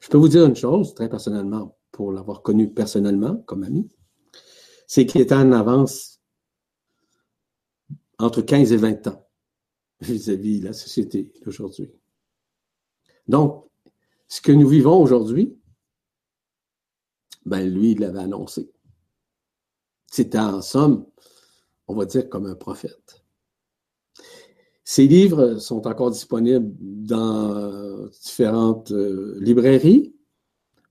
Je peux vous dire une chose, très personnellement, pour l'avoir connu personnellement comme ami, c'est qu'il était en avance entre 15 et 20 ans vis-à-vis de la société d'aujourd'hui. Donc, ce que nous vivons aujourd'hui, ben lui, il l'avait annoncé. C'était en somme, on va dire, comme un prophète. Ces livres sont encore disponibles dans différentes euh, librairies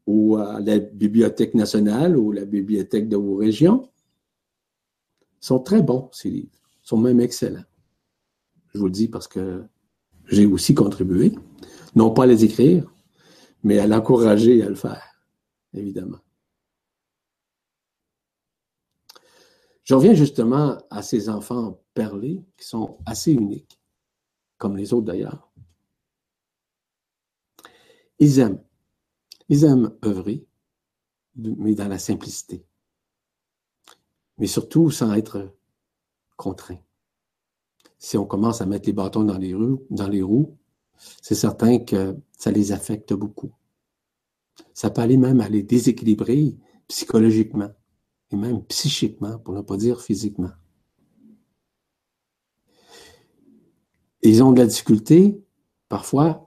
ou à la Bibliothèque nationale ou la Bibliothèque de vos régions. Ils sont très bons, ces livres. Ils sont même excellents. Je vous le dis parce que j'ai aussi contribué, non pas à les écrire, mais à l'encourager à le faire, évidemment. Je reviens justement à ces enfants perlés qui sont assez uniques, comme les autres d'ailleurs. Ils aiment. Ils aiment œuvrer, mais dans la simplicité. Mais surtout sans être contraints. Si on commence à mettre les bâtons dans les roues, c'est certain que ça les affecte beaucoup. Ça peut aller même à les déséquilibrer psychologiquement et même psychiquement, pour ne pas dire physiquement. Ils ont de la difficulté, parfois,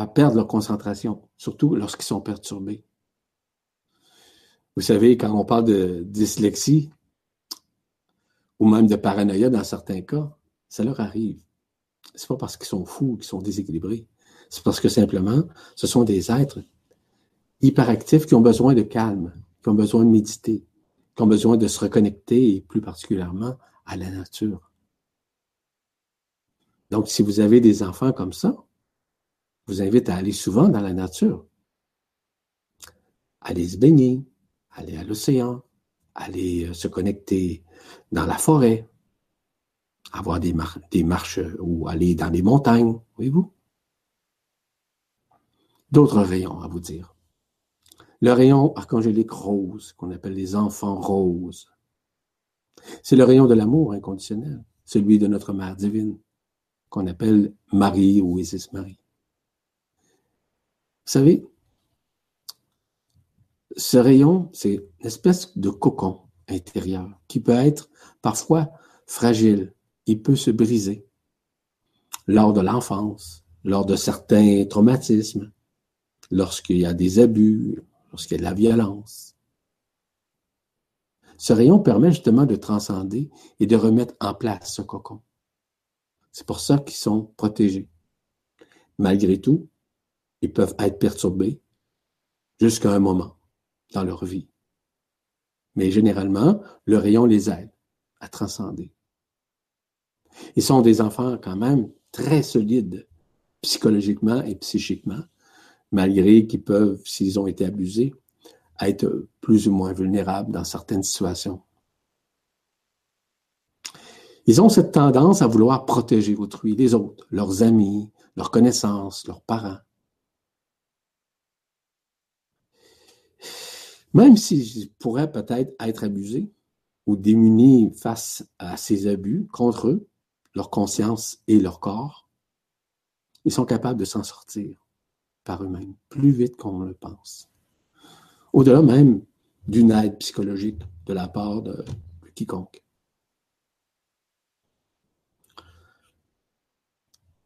à perdre leur concentration, surtout lorsqu'ils sont perturbés. Vous savez, quand on parle de dyslexie, ou même de paranoïa dans certains cas, ça leur arrive. C'est pas parce qu'ils sont fous, qu'ils sont déséquilibrés. C'est parce que simplement, ce sont des êtres hyperactifs qui ont besoin de calme, qui ont besoin de méditer, qui ont besoin de se reconnecter, et plus particulièrement à la nature. Donc, si vous avez des enfants comme ça, vous invite à aller souvent dans la nature. Aller se baigner, aller à l'océan, aller euh, se connecter dans la forêt, avoir des, marches ou aller dans les montagnes, voyez-vous? D'autres rayons à vous dire. Le rayon archangélique rose, qu'on appelle les enfants roses. C'est le rayon de l'amour inconditionnel, celui de notre Mère divine, qu'on appelle Marie ou Isis Marie. Vous savez, ce rayon, c'est une espèce de cocon intérieur qui peut être parfois fragile. Il peut se briser lors de l'enfance, lors de certains traumatismes, lorsqu'il y a des abus, lorsqu'il y a de la violence. Ce rayon permet justement de transcender et de remettre en place ce cocon. C'est pour ça qu'ils sont protégés. Malgré tout, ils peuvent être perturbés jusqu'à un moment dans leur vie. Mais généralement, le rayon les aide à transcender. Ils sont des enfants quand même très solides psychologiquement et psychiquement, malgré qu'ils peuvent, s'ils ont été abusés, être plus ou moins vulnérables dans certaines situations. Ils ont cette tendance à vouloir protéger autrui, les autres, leurs amis, leurs connaissances, leurs parents. Même s'ils pourraient peut-être être abusés ou démunis face à ces abus contre eux, leur conscience et leur corps, ils sont capables de s'en sortir par eux-mêmes, plus vite qu'on le pense. Au-delà même d'une aide psychologique de la part de quiconque.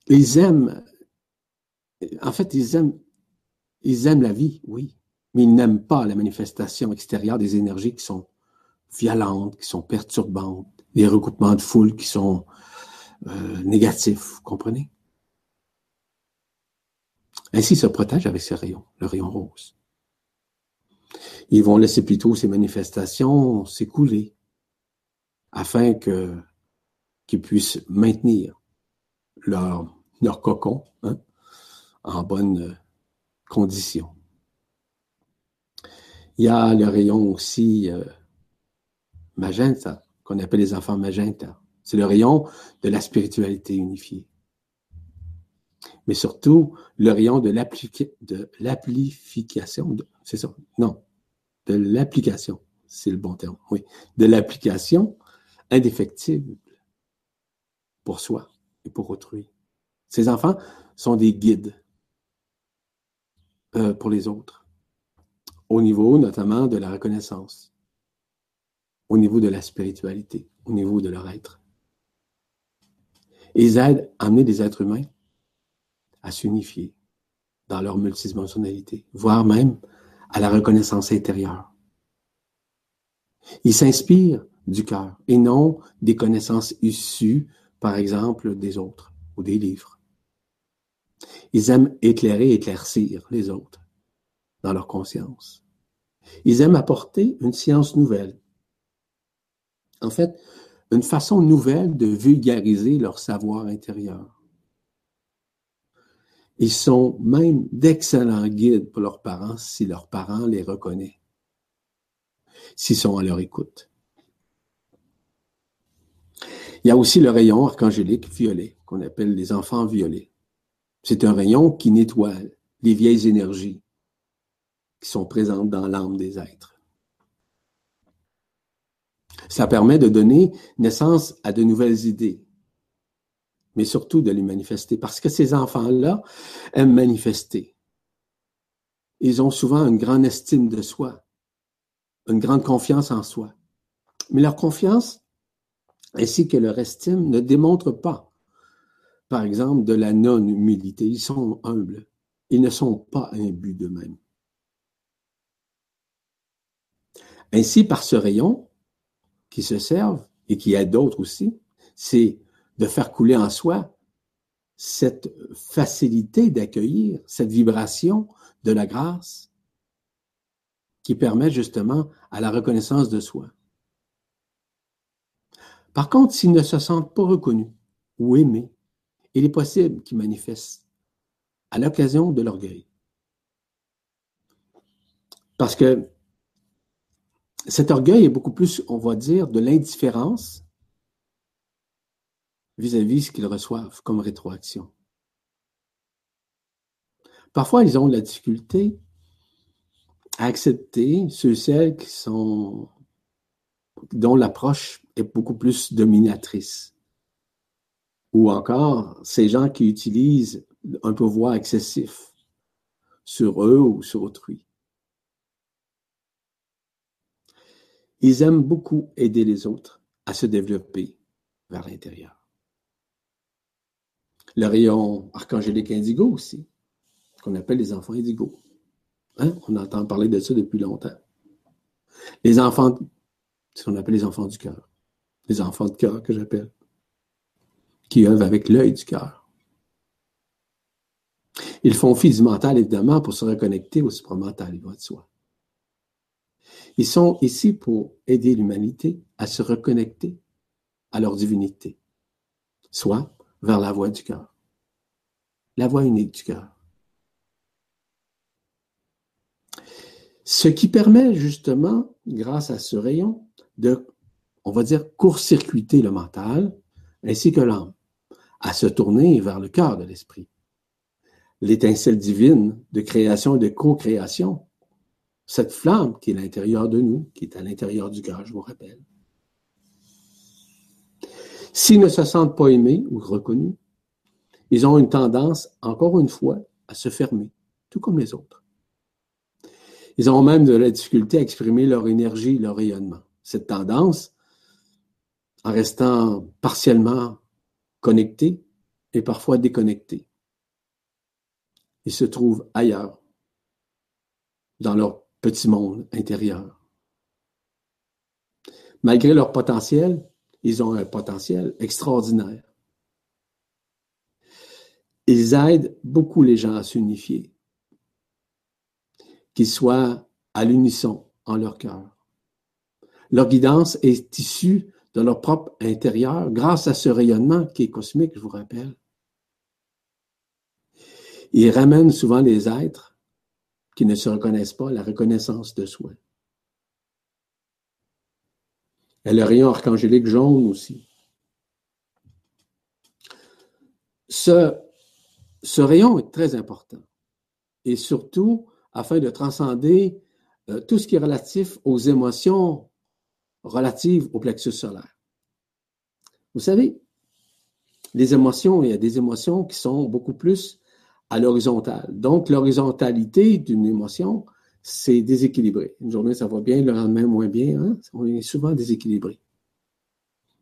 Ils aiment, en fait, ils aiment, ils aiment la vie, oui, mais ils n'aiment pas la manifestation extérieure des énergies qui sont violentes, qui sont perturbantes, les recoupements de foule qui sont euh, négatifs, vous comprenez? Ainsi, ils se protègent avec ce rayon, le rayon rose. Ils vont laisser plutôt ces manifestations s'écouler afin que qu'ils puissent maintenir leur, leur cocon hein, en bonne condition. Il y a le rayon aussi euh, magenta, qu'on appelle les enfants magenta. C'est le rayon de la spiritualité unifiée. Mais surtout, le rayon de l'application, c'est ça, non, de l'application, c'est le bon terme, oui, de l'application indéfectible pour soi et pour autrui. Ces enfants sont des guides euh, pour les autres au niveau notamment de la reconnaissance, au niveau de la spiritualité, au niveau de leur être. ils aident à amener des êtres humains à s'unifier dans leur multidimensionnalité, voire même à la reconnaissance intérieure. Ils s'inspirent du cœur et non des connaissances issues, par exemple, des autres ou des livres. Ils aiment éclairer, éclaircir les autres dans leur conscience. Ils aiment apporter une science nouvelle. En fait, une façon nouvelle de vulgariser leur savoir intérieur. Ils sont même d'excellents guides pour leurs parents si leurs parents les reconnaissent, s'ils sont à leur écoute. Il y a aussi le rayon archangélique violet, qu'on appelle les enfants violets. C'est un rayon qui nettoie les vieilles énergies, qui sont présentes dans l'âme des êtres. Ça permet de donner naissance à de nouvelles idées, mais surtout de les manifester, parce que ces enfants-là aiment manifester. Ils ont souvent une grande estime de soi, une grande confiance en soi. Mais leur confiance, ainsi que leur estime, ne démontrent pas, par exemple, de la non-humilité. Ils sont humbles. Ils ne sont pas imbus d'eux-mêmes. Ainsi, par ce rayon qui se servent et qui aide d'autres aussi, c'est de faire couler en soi cette facilité d'accueillir, cette vibration de la grâce qui permet justement à la reconnaissance de soi. Par contre, s'ils ne se sentent pas reconnus ou aimés, il est possible qu'ils manifestent à l'occasion de l'orgueil. Parce que cet orgueil est beaucoup plus, on va dire, de l'indifférence vis-à-vis ce qu'ils reçoivent comme rétroaction. Parfois, ils ont la difficulté à accepter ceux et celles qui sont, dont l'approche est beaucoup plus dominatrice. Ou encore, ces gens qui utilisent un pouvoir excessif sur eux ou sur autrui. Ils aiment beaucoup aider les autres à se développer vers l'intérieur. Le rayon archangélique indigo aussi, qu'on appelle les enfants indigo. Hein? On entend parler de ça depuis longtemps. Les enfants, ce qu'on appelle les enfants du cœur. Les enfants de cœur que j'appelle. Qui œuvrent avec l'œil du cœur. Ils font fi du mental, évidemment, pour se reconnecter au supramental, il va de soi. Ils sont ici pour aider l'humanité à se reconnecter à leur divinité, soit vers la voie du cœur, la voie unique du cœur. Ce qui permet justement, grâce à ce rayon, de, on va dire, court-circuiter le mental ainsi que l'âme, à se tourner vers le cœur de l'esprit. L'étincelle divine de création et de co-création cette flamme qui est à l'intérieur de nous, qui est à l'intérieur du cœur, je vous rappelle. S'ils ne se sentent pas aimés ou reconnus, ils ont une tendance, encore une fois, à se fermer, tout comme les autres. Ils ont même de la difficulté à exprimer leur énergie, leur rayonnement. Cette tendance, en restant partiellement connectés et parfois déconnectés, ils se trouvent ailleurs, dans leur petit monde intérieur. Malgré leur potentiel, ils ont un potentiel extraordinaire. Ils aident beaucoup les gens à s'unifier, qu'ils soient à l'unisson en leur cœur. Leur guidance est issue de leur propre intérieur grâce à ce rayonnement qui est cosmique, je vous rappelle, Il ramène souvent les êtres qui ne se reconnaissent pas la reconnaissance de soi. Il y a le rayon archangélique jaune aussi. Ce, ce rayon est très important. Et surtout, afin de transcender euh, tout ce qui est relatif aux émotions relatives au plexus solaire. Vous savez, les émotions, il y a des émotions qui sont beaucoup plus à l'horizontale. Donc, l'horizontalité d'une émotion, c'est déséquilibré. Une journée, ça va bien, le lendemain, moins bien. Hein? On est souvent déséquilibré.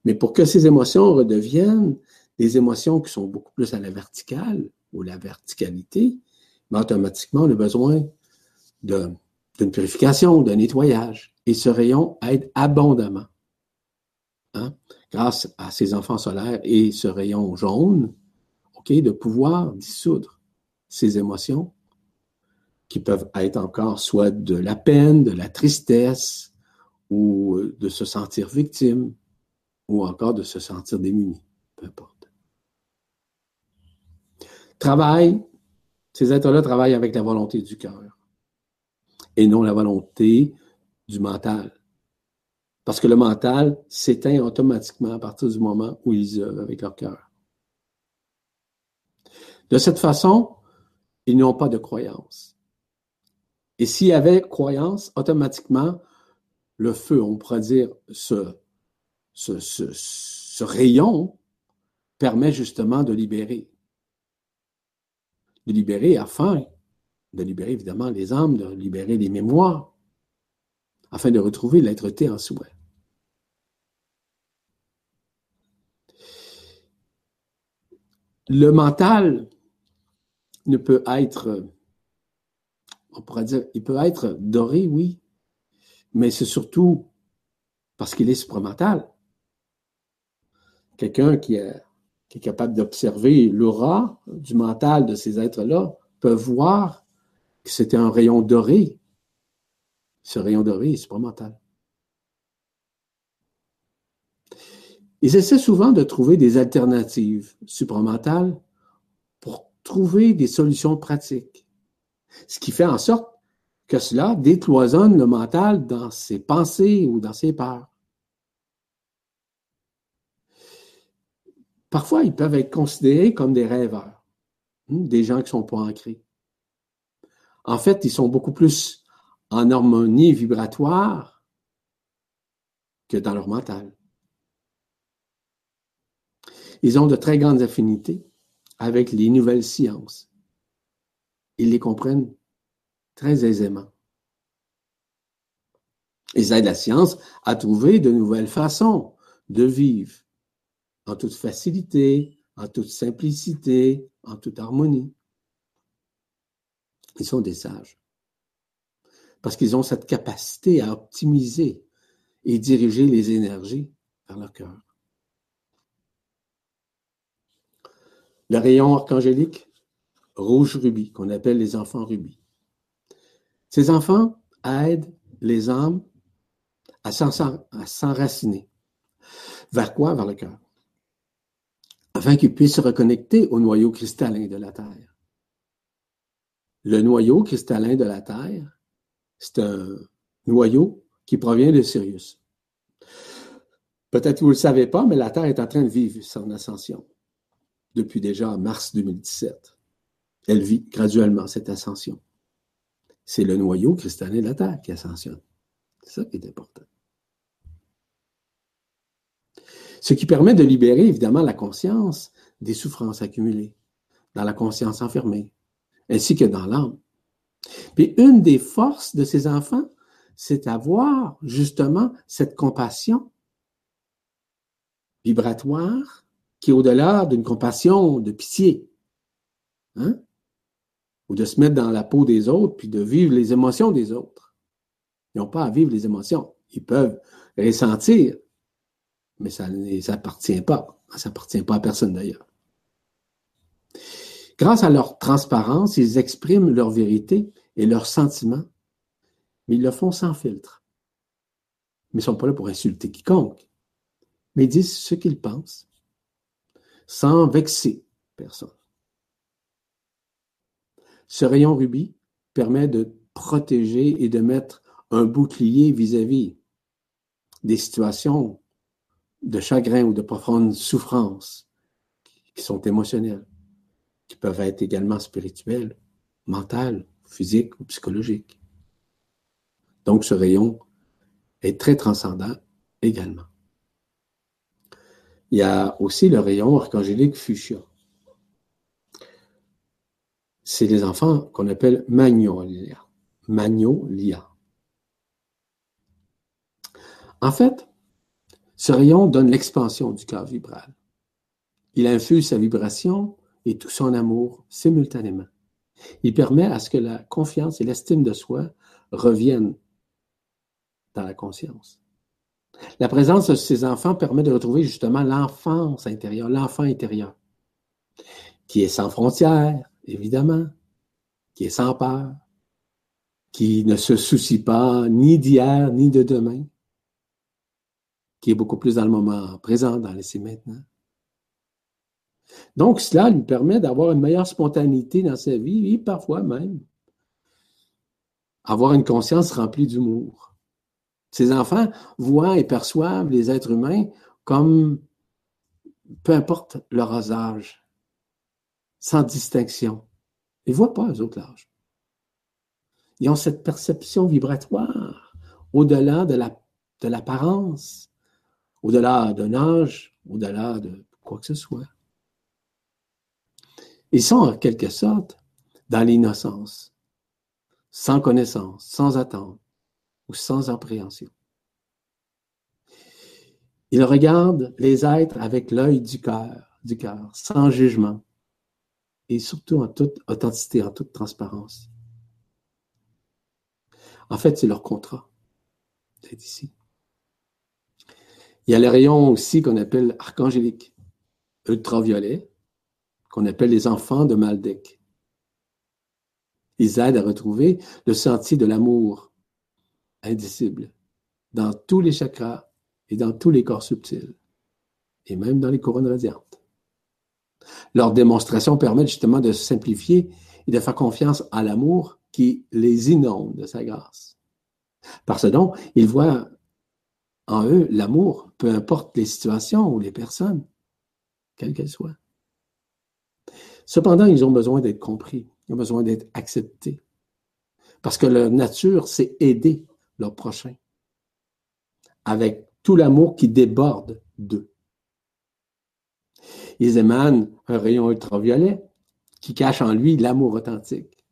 Mais pour que ces émotions redeviennent des émotions qui sont beaucoup plus à la verticale ou la verticalité, automatiquement, on a besoin d'une purification, d'un nettoyage. Et ce rayon aide abondamment. Hein? grâce à ces enfants solaires et ce rayon jaune, ok, de pouvoir dissoudre ces émotions qui peuvent être encore soit de la peine, de la tristesse, ou de se sentir victime, ou encore de se sentir démuni, peu importe. Travail, ces êtres-là travaillent avec la volonté du cœur et non la volonté du mental. Parce que le mental s'éteint automatiquement à partir du moment où ils œuvrent avec leur cœur. De cette façon, ils n'ont pas de croyance. Et s'il y avait croyance, automatiquement, le feu, on pourrait dire, ce, rayon permet justement de libérer. De libérer afin de libérer évidemment les âmes, de libérer les mémoires, afin de retrouver l'être-té en soi. Le mental ne peut être, on pourrait dire, il peut être doré, oui, mais c'est surtout parce qu'il est supramental. Quelqu'un qui, est, capable d'observer l'aura du mental de ces êtres-là peut voir que c'était un rayon doré. Ce rayon doré est supramental. Ils essaient souvent de trouver des alternatives supramentales trouver des solutions pratiques. Ce qui fait en sorte que cela décloisonne le mental dans ses pensées ou dans ses peurs. Parfois, ils peuvent être considérés comme des rêveurs, hmm, des gens qui ne sont pas ancrés. En fait, ils sont beaucoup plus en harmonie vibratoire que dans leur mental. Ils ont de très grandes affinités avec les nouvelles sciences. Ils les comprennent très aisément. Ils aident la science à trouver de nouvelles façons de vivre en toute facilité, en toute simplicité, en toute harmonie. Ils sont des sages parce qu'ils ont cette capacité à optimiser et diriger les énergies vers leur cœur. Le rayon archangélique, rouge rubis, qu'on appelle les enfants rubis. Ces enfants aident les âmes à s'enraciner. Vers quoi? Vers le cœur. Afin qu'ils puissent se reconnecter au noyau cristallin de la Terre. Le noyau cristallin de la Terre, c'est un noyau qui provient de Sirius. Peut-être que vous ne le savez pas, mais la Terre est en train de vivre son ascension depuis déjà mars 2017. Elle vit graduellement cette ascension. C'est le noyau cristallin de la Terre qui ascensionne. C'est ça qui est important. Ce qui permet de libérer évidemment la conscience des souffrances accumulées, dans la conscience enfermée, ainsi que dans l'âme. Puis une des forces de ces enfants, c'est d'avoir justement cette compassion vibratoire qui est au-delà d'une compassion, de pitié. Hein? Ou de se mettre dans la peau des autres, puis de vivre les émotions des autres. Ils n'ont pas à vivre les émotions. Ils peuvent ressentir, mais ça ne les pas. Ça n'appartient pas à personne d'ailleurs. Grâce à leur transparence, ils expriment leur vérité et leurs sentiments, mais ils le font sans filtre. Mais ils ne sont pas là pour insulter quiconque. Mais ils disent ce qu'ils pensent sans vexer personne. Ce rayon rubis permet de protéger et de mettre un bouclier vis-à-vis des situations de chagrin ou de profonde souffrance qui sont émotionnelles, qui peuvent être également spirituelles, mentales, physiques ou psychologiques. Donc ce rayon est très transcendant également. Il y a aussi le rayon archangélique fuchsia. C'est les enfants qu'on appelle magnolia. Magnolia. En fait, ce rayon donne l'expansion du cœur vibral. Il infuse sa vibration et tout son amour simultanément. Il permet à ce que la confiance et l'estime de soi reviennent dans la conscience. La présence de ces enfants permet de retrouver justement l'enfance intérieure, l'enfant intérieur, qui est sans frontières, évidemment, qui est sans peur, qui ne se soucie pas ni d'hier ni de demain, qui est beaucoup plus dans le moment présent, dans l'essai maintenant. Donc, cela lui permet d'avoir une meilleure spontanéité dans sa vie et parfois même avoir une conscience remplie d'humour. Ces enfants voient et perçoivent les êtres humains comme, peu importe leur âge, sans distinction. Ils ne voient pas eux autres l'âge. Ils ont cette perception vibratoire au-delà de l'apparence, au-delà d'un âge, au-delà de quoi que ce soit. Ils sont en quelque sorte dans l'innocence, sans connaissance, sans attente ou sans appréhension. Ils regardent les êtres avec l'œil du cœur, du cœur, sans jugement et surtout en toute authenticité, en toute transparence. En fait, c'est leur contrat C'est ici. Il y a les rayons aussi qu'on appelle archangéliques, ultraviolets, qu'on appelle les enfants de Maldek. Ils aident à retrouver le sentier de l'amour indicible dans tous les chakras et dans tous les corps subtils, et même dans les couronnes radiantes. Leur démonstration permet justement de simplifier et de faire confiance à l'amour qui les inonde de sa grâce. Par ce don, ils voient en eux l'amour, peu importe les situations ou les personnes, quelles qu'elles soient. Cependant, ils ont besoin d'être compris, ils ont besoin d'être acceptés. Parce que leur nature, c'est aider leur prochain avec tout l'amour qui déborde d'eux. Ils émanent un rayon ultraviolet qui cache en lui l'amour authentique.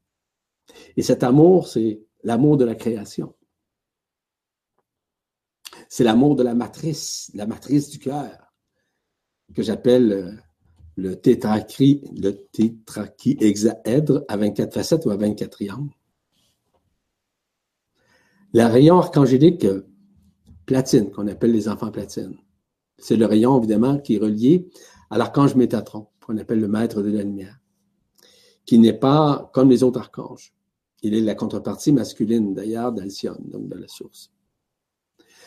Et cet amour, c'est l'amour de la création. C'est l'amour de la matrice, la matrice du cœur, que j'appelle euh, le tétracry, le tétrachihexaèdre à 24 facettes ou à 24 triangles. La rayon archangélique euh, platine, qu'on appelle les enfants platines. C'est le rayon, évidemment, qui est relié à l'archange Métatron, qu'on appelle le maître de la lumière, qui n'est pas comme les autres archanges. Il est la contrepartie masculine, d'ailleurs, d'Alcyone, donc de la source.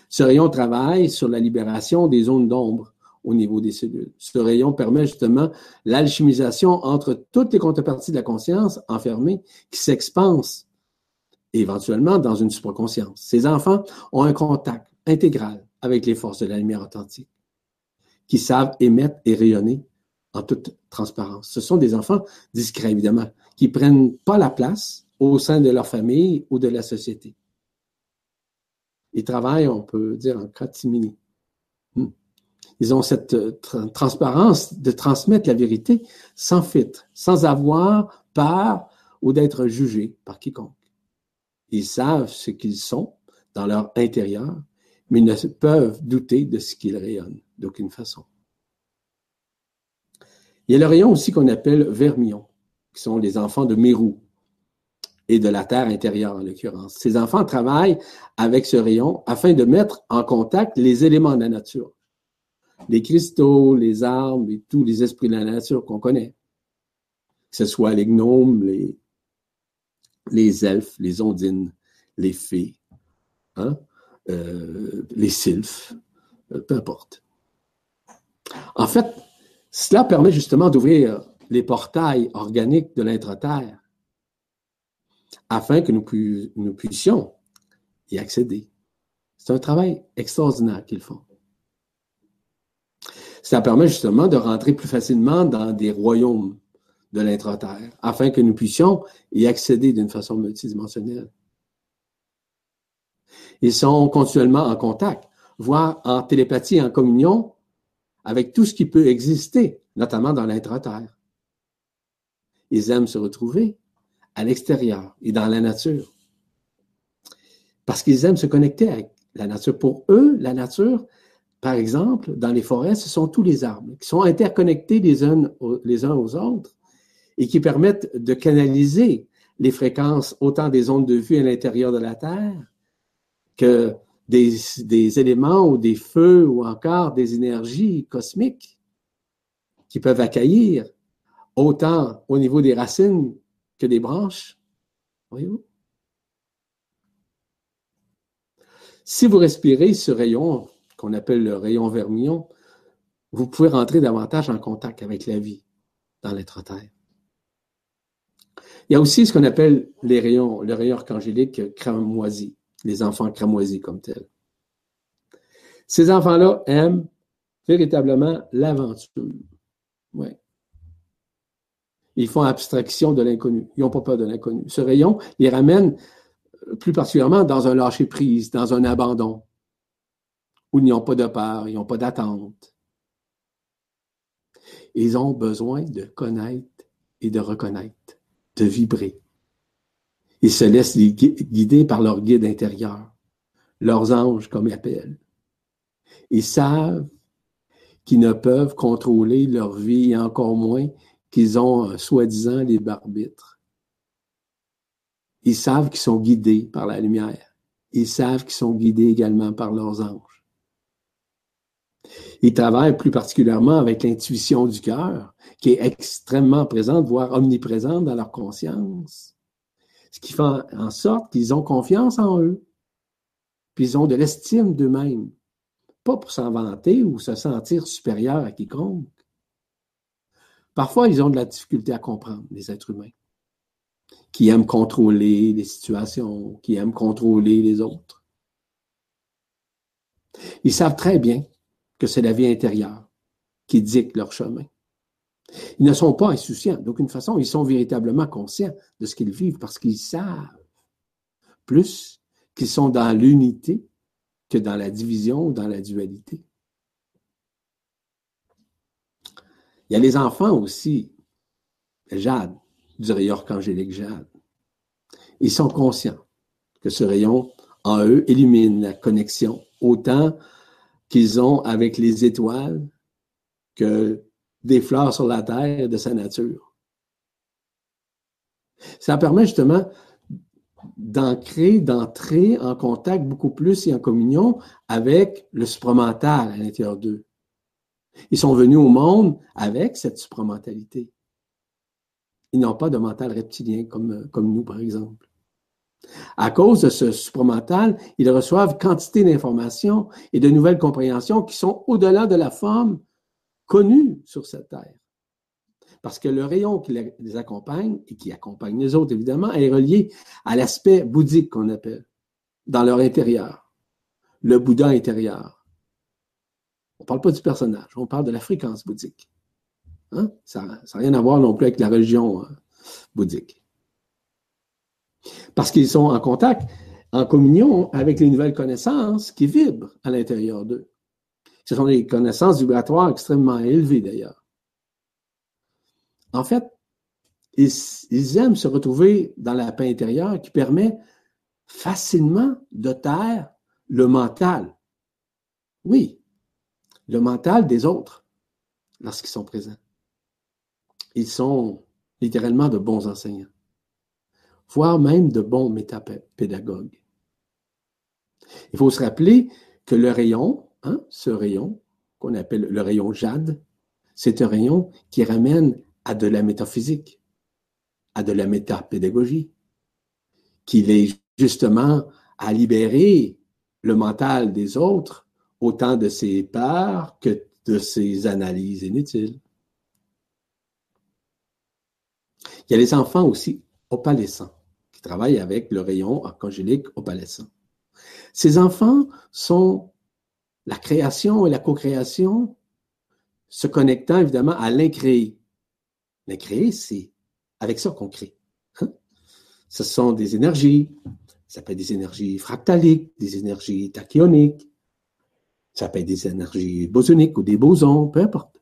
Ce rayon travaille sur la libération des zones d'ombre au niveau des cellules. Ce rayon permet justement l'alchimisation entre toutes les contreparties de la conscience enfermées qui s'expansent éventuellement dans une supraconscience. Ces enfants ont un contact intégral avec les forces de la lumière authentique qui savent émettre et rayonner en toute transparence. Ce sont des enfants discrets, évidemment, qui prennent pas la place au sein de leur famille ou de la société. Ils travaillent, on peut dire, en catimini. Hmm. Ils ont cette euh, transparence de transmettre la vérité sans filtre, sans avoir peur ou d'être jugés par quiconque. Ils savent ce qu'ils sont dans leur intérieur, mais ils ne peuvent douter de ce qu'ils rayonnent d'aucune façon. Il y a le rayon aussi qu'on appelle vermillon, qui sont les enfants de Mérou et de la terre intérieure en l'occurrence. Ces enfants travaillent avec ce rayon afin de mettre en contact les éléments de la nature les cristaux, les arbres et tous les esprits de la nature qu'on connaît. Que ce soit les gnomes, les, les elfes, les ondines, les fées, hein, euh, les sylphes, euh, peu importe. En fait, cela permet justement d'ouvrir les portails organiques de l'intra-terre afin que nous, puissions y accéder. C'est un travail extraordinaire qu'ils font. Ça permet justement de rentrer plus facilement dans des royaumes de l'intra-terre, afin que nous puissions y accéder d'une façon multidimensionnelle. Ils sont continuellement en contact, voire en télépathie, en communion avec tout ce qui peut exister, notamment dans l'intra-terre. Ils aiment se retrouver à l'extérieur et dans la nature. Parce qu'ils aiment se connecter avec la nature. Pour eux, la nature, par exemple, dans les forêts, ce sont tous les arbres qui sont interconnectés les uns, les uns aux autres et qui permettent de canaliser les fréquences autant des ondes de vue à l'intérieur de la Terre que des, éléments ou des feux ou encore des énergies cosmiques qui peuvent accueillir autant au niveau des racines que des branches. Voyez-vous? Si vous respirez ce rayon qu'on appelle le rayon vermillon, vous pouvez rentrer davantage en contact avec la vie dans l'être terre. Il y a aussi ce qu'on appelle les rayons, le rayon archangélique cramoisi, les enfants cramoisis comme tels. Ces enfants-là aiment véritablement l'aventure. Ouais. Ils font abstraction de l'inconnu. Ils n'ont pas peur de l'inconnu. Ce rayon les ramène euh, plus particulièrement dans un lâcher-prise, dans un abandon, où ils n'ont pas de peur, ils n'ont pas d'attente. Ils ont besoin de connaître et de reconnaître, de vibrer. Ils se laissent guider par leur guide intérieur, leurs anges, comme ils appellent. Ils savent qu'ils ne peuvent contrôler leur vie, et encore moins qu'ils ont, euh, soi-disant, les arbitres. Ils savent qu'ils sont guidés par la lumière. Ils savent qu'ils sont guidés également par leurs anges. Ils travaillent plus particulièrement avec l'intuition du cœur, qui est extrêmement présente, voire omniprésente dans leur conscience. Ce qui fait en sorte qu'ils ont confiance en eux. Puis ils ont de l'estime d'eux-mêmes. Pas pour s'en vanter ou se sentir supérieur à quiconque, Parfois, ils ont de la difficulté à comprendre, les êtres humains, qui aiment contrôler les situations, qui aiment contrôler les autres. Ils savent très bien que c'est la vie intérieure qui dicte leur chemin. Ils ne sont pas insouciants d'aucune façon, ils sont véritablement conscients de ce qu'ils vivent parce qu'ils savent plus qu'ils sont dans l'unité que dans la division ou dans la dualité. Il y a les enfants aussi, Jade, du rayon archangélique Jade. Ils sont conscients que ce rayon, en eux, illumine la connexion autant qu'ils ont avec les étoiles que des fleurs sur la terre de sa nature. Ça permet justement d'ancrer, d'entrer en contact beaucoup plus et en communion avec le supramental à l'intérieur d'eux. Ils sont venus au monde avec cette supramentalité. Ils n'ont pas de mental reptilien comme, comme nous, par exemple. À cause de ce supramental, ils reçoivent quantité d'informations et de nouvelles compréhensions qui sont au-delà de la forme connue sur cette terre. Parce que le rayon qui les accompagne et qui accompagne les autres, évidemment, est relié à l'aspect bouddhique qu'on appelle, dans leur intérieur, le Bouddha intérieur. On ne parle pas du personnage, on parle de la fréquence bouddhique. Hein? Ça n'a rien à voir non plus avec la religion euh, bouddhique. Parce qu'ils sont en contact, en communion avec les nouvelles connaissances qui vibrent à l'intérieur d'eux. Ce sont des connaissances vibratoires extrêmement élevées d'ailleurs. En fait, ils, aiment se retrouver dans la paix intérieure qui permet facilement de taire le mental. Oui, le mental des autres lorsqu'ils sont présents. Ils sont littéralement de bons enseignants, voire même de bons métapédagogues. Il faut se rappeler que le rayon, hein, ce rayon qu'on appelle le rayon jade, c'est un rayon qui ramène à de la métaphysique, à de la métapédagogie, qui est justement à libérer le mental des autres autant de ses peurs que de ses analyses inutiles. Il y a les enfants aussi opalescents qui travaille avec le rayon archangélique opalescent. Ces enfants sont la création et la co-création se connectant évidemment à l'incréé. L'incréé, c'est avec ça qu'on crée. Hein? Ce sont des énergies, ça peut être des énergies fractaliques, des énergies tachyoniques, ça peut être des énergies bosoniques ou des bosons, peu importe.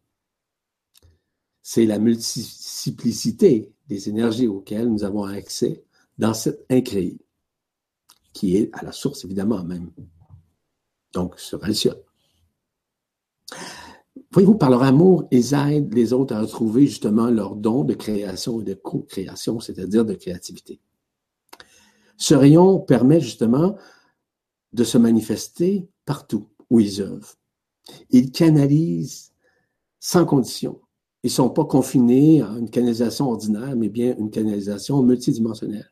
C'est la multiplicité des énergies auxquelles nous avons accès dans cette incréé, qui est à la source évidemment même. Donc, le ciel. Voyez-vous, par leur amour, ils aident les autres à retrouver justement leur don de création et de co-création, c'est-à-dire de créativité. Ce rayon permet justement de se manifester partout où ils œuvrent. Ils canalisent sans condition. Ils ne sont pas confinés à une canalisation ordinaire, mais bien une canalisation multidimensionnelle.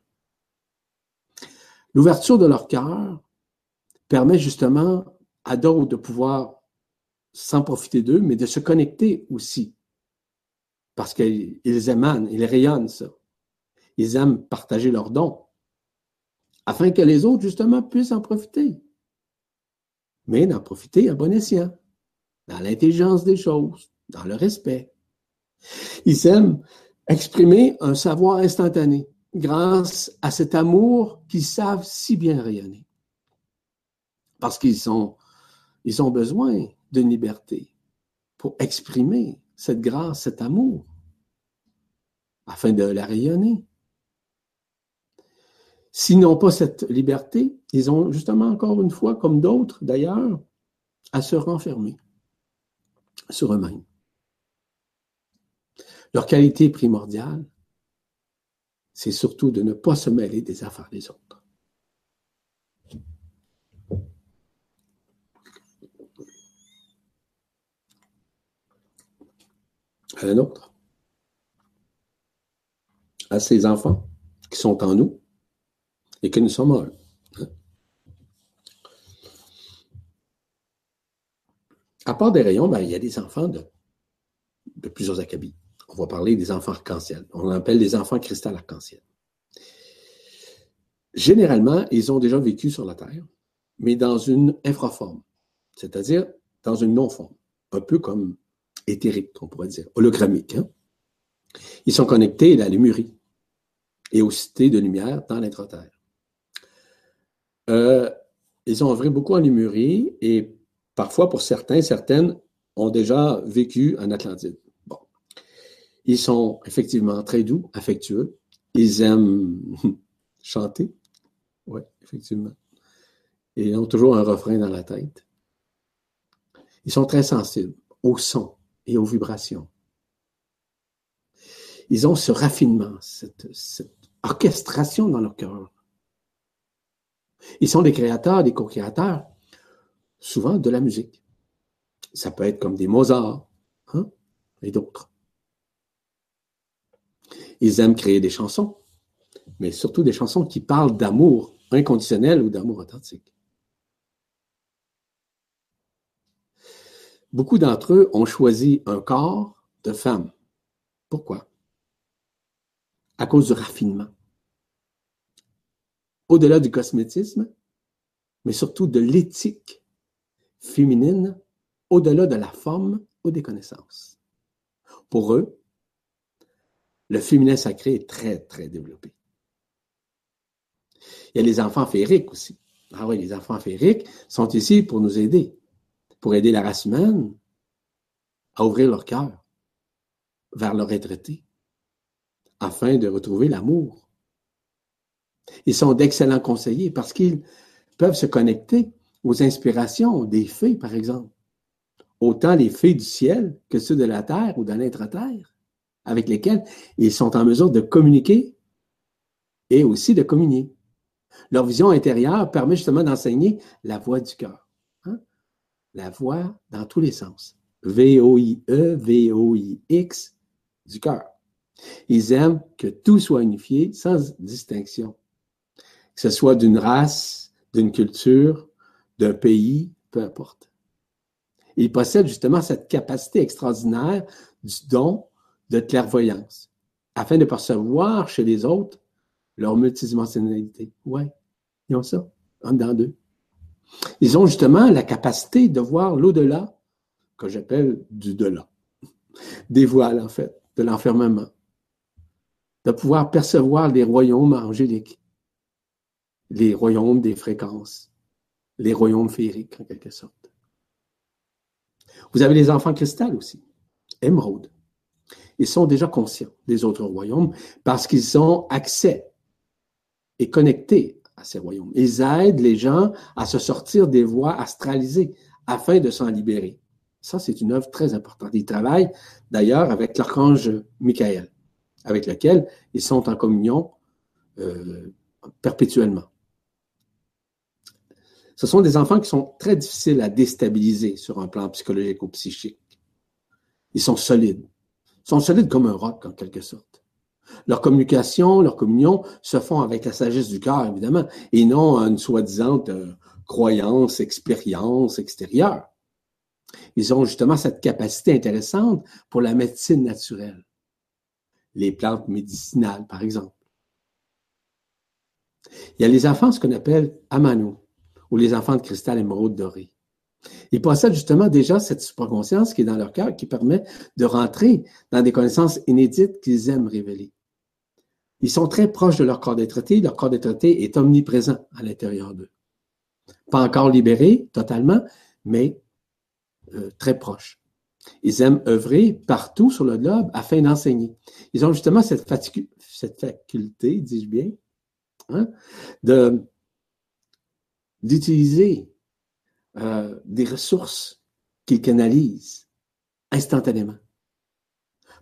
L'ouverture de leur cœur permet justement à d'autres de pouvoir sans profiter d'eux, mais de se connecter aussi. Parce qu'ils émanent, ils rayonnent ça. Ils aiment partager leurs dons, afin que les autres, justement, puissent en profiter. Mais d'en profiter à bon escient, dans l'intelligence des choses, dans le respect. Ils aiment exprimer un savoir instantané grâce à cet amour qu'ils savent si bien rayonner. Parce qu'ils ils ont besoin d'une liberté pour exprimer cette grâce, cet amour, afin de la rayonner. S'ils n'ont pas cette liberté, ils ont justement encore une fois, comme d'autres d'ailleurs, à se renfermer sur eux-mêmes. Leur qualité primordiale, c'est surtout de ne pas se mêler des affaires des autres. un autre, à ces enfants qui sont en nous et que nous sommes en eux. Hein. À part des rayons, ben, il y a des enfants de, de plusieurs acabits. On va parler des enfants arc-en-ciel. On appelle les enfants cristal arc-en-ciel. Généralement, ils ont déjà vécu sur la Terre, mais dans une infraforme, c'est-à-dire dans une non-forme, un peu comme éthérique, on pourrait dire, hologrammique. Hein. Ils sont connectés à la Lémurie et aux cités de lumière dans l'intra-terre. Euh, ils ont œuvré beaucoup en Lémurie et parfois, pour certains, certaines ont déjà vécu en Atlantide. Ils sont effectivement très doux, affectueux. Ils aiment chanter. Oui, effectivement. Et ils ont toujours un refrain dans la tête. Ils sont très sensibles au son, et aux vibrations. Ils ont ce raffinement, cette, orchestration dans leur cœur. Ils sont des créateurs, des co-créateurs, souvent de la musique. Ça peut être comme des Mozart hein, et d'autres. Ils aiment créer des chansons, mais surtout des chansons qui parlent d'amour inconditionnel ou d'amour authentique. Beaucoup d'entre eux ont choisi un corps de femme. Pourquoi? À cause du raffinement. Au-delà du cosmétisme, mais surtout de l'éthique féminine, au-delà de la forme ou des connaissances. Pour eux, le féminin sacré est très, très développé. Il y a les enfants féeriques aussi. Ah oui, les enfants féeriques sont ici pour nous aider pour aider la race humaine à ouvrir leur cœur vers leur retraité afin de retrouver l'amour. Ils sont d'excellents conseillers parce qu'ils peuvent se connecter aux inspirations des fées, par exemple. Autant les fées du ciel que ceux de la terre ou de l'intra-terre, avec lesquels ils sont en mesure de communiquer et aussi de communier. Leur vision intérieure permet justement d'enseigner la voix du cœur la voix dans tous les sens. V-O-I-E, V-O-I-X du cœur. Ils aiment que tout soit unifié sans distinction. Que ce soit d'une race, d'une culture, d'un pays, peu importe. Ils possèdent justement cette capacité extraordinaire du don de clairvoyance, afin de percevoir chez les autres leur multidimensionnalité. Ouais, ils ont ça, en dedans d'eux. Ils ont justement la capacité de voir l'au-delà, que j'appelle du delà, des voiles en fait, de l'enfermement, de pouvoir percevoir les royaumes angéliques, les royaumes des fréquences, les royaumes féeriques en quelque sorte. Vous avez les enfants cristal aussi, émeraude. Ils sont déjà conscients des autres royaumes parce qu'ils ont accès et connectés à ces royaumes. Ils aident les gens à se sortir des voies astralisées afin de s'en libérer. Ça, c'est une œuvre très importante. Ils travaillent d'ailleurs avec l'archange Michael, avec lequel ils sont en communion euh, perpétuellement. Ce sont des enfants qui sont très difficiles à déstabiliser sur un plan psychologique ou psychique. Ils sont solides. Sont solides comme un roc, en quelque sorte. Leur communication, leur communion se font avec la sagesse du cœur, évidemment, et non une soi-disant euh, croyance, expérience extérieure. Ils ont justement cette capacité intéressante pour la médecine naturelle. Les plantes médicinales, par exemple. Il y a les enfants, ce qu'on appelle Amano, ou les enfants de cristal émeraude doré. Ils possèdent justement déjà cette supraconscience qui est dans leur cœur, qui permet de rentrer dans des connaissances inédites qu'ils aiment révéler. Ils sont très proches de leur corps d'être Leur corps d'être est omniprésent à l'intérieur d'eux. Pas encore libérés totalement, mais euh, très proches. Ils aiment œuvrer partout sur le globe afin d'enseigner. Ils ont justement cette, cette faculté, dis-je bien, hein, d'utiliser euh, des ressources qu'ils canalisent instantanément.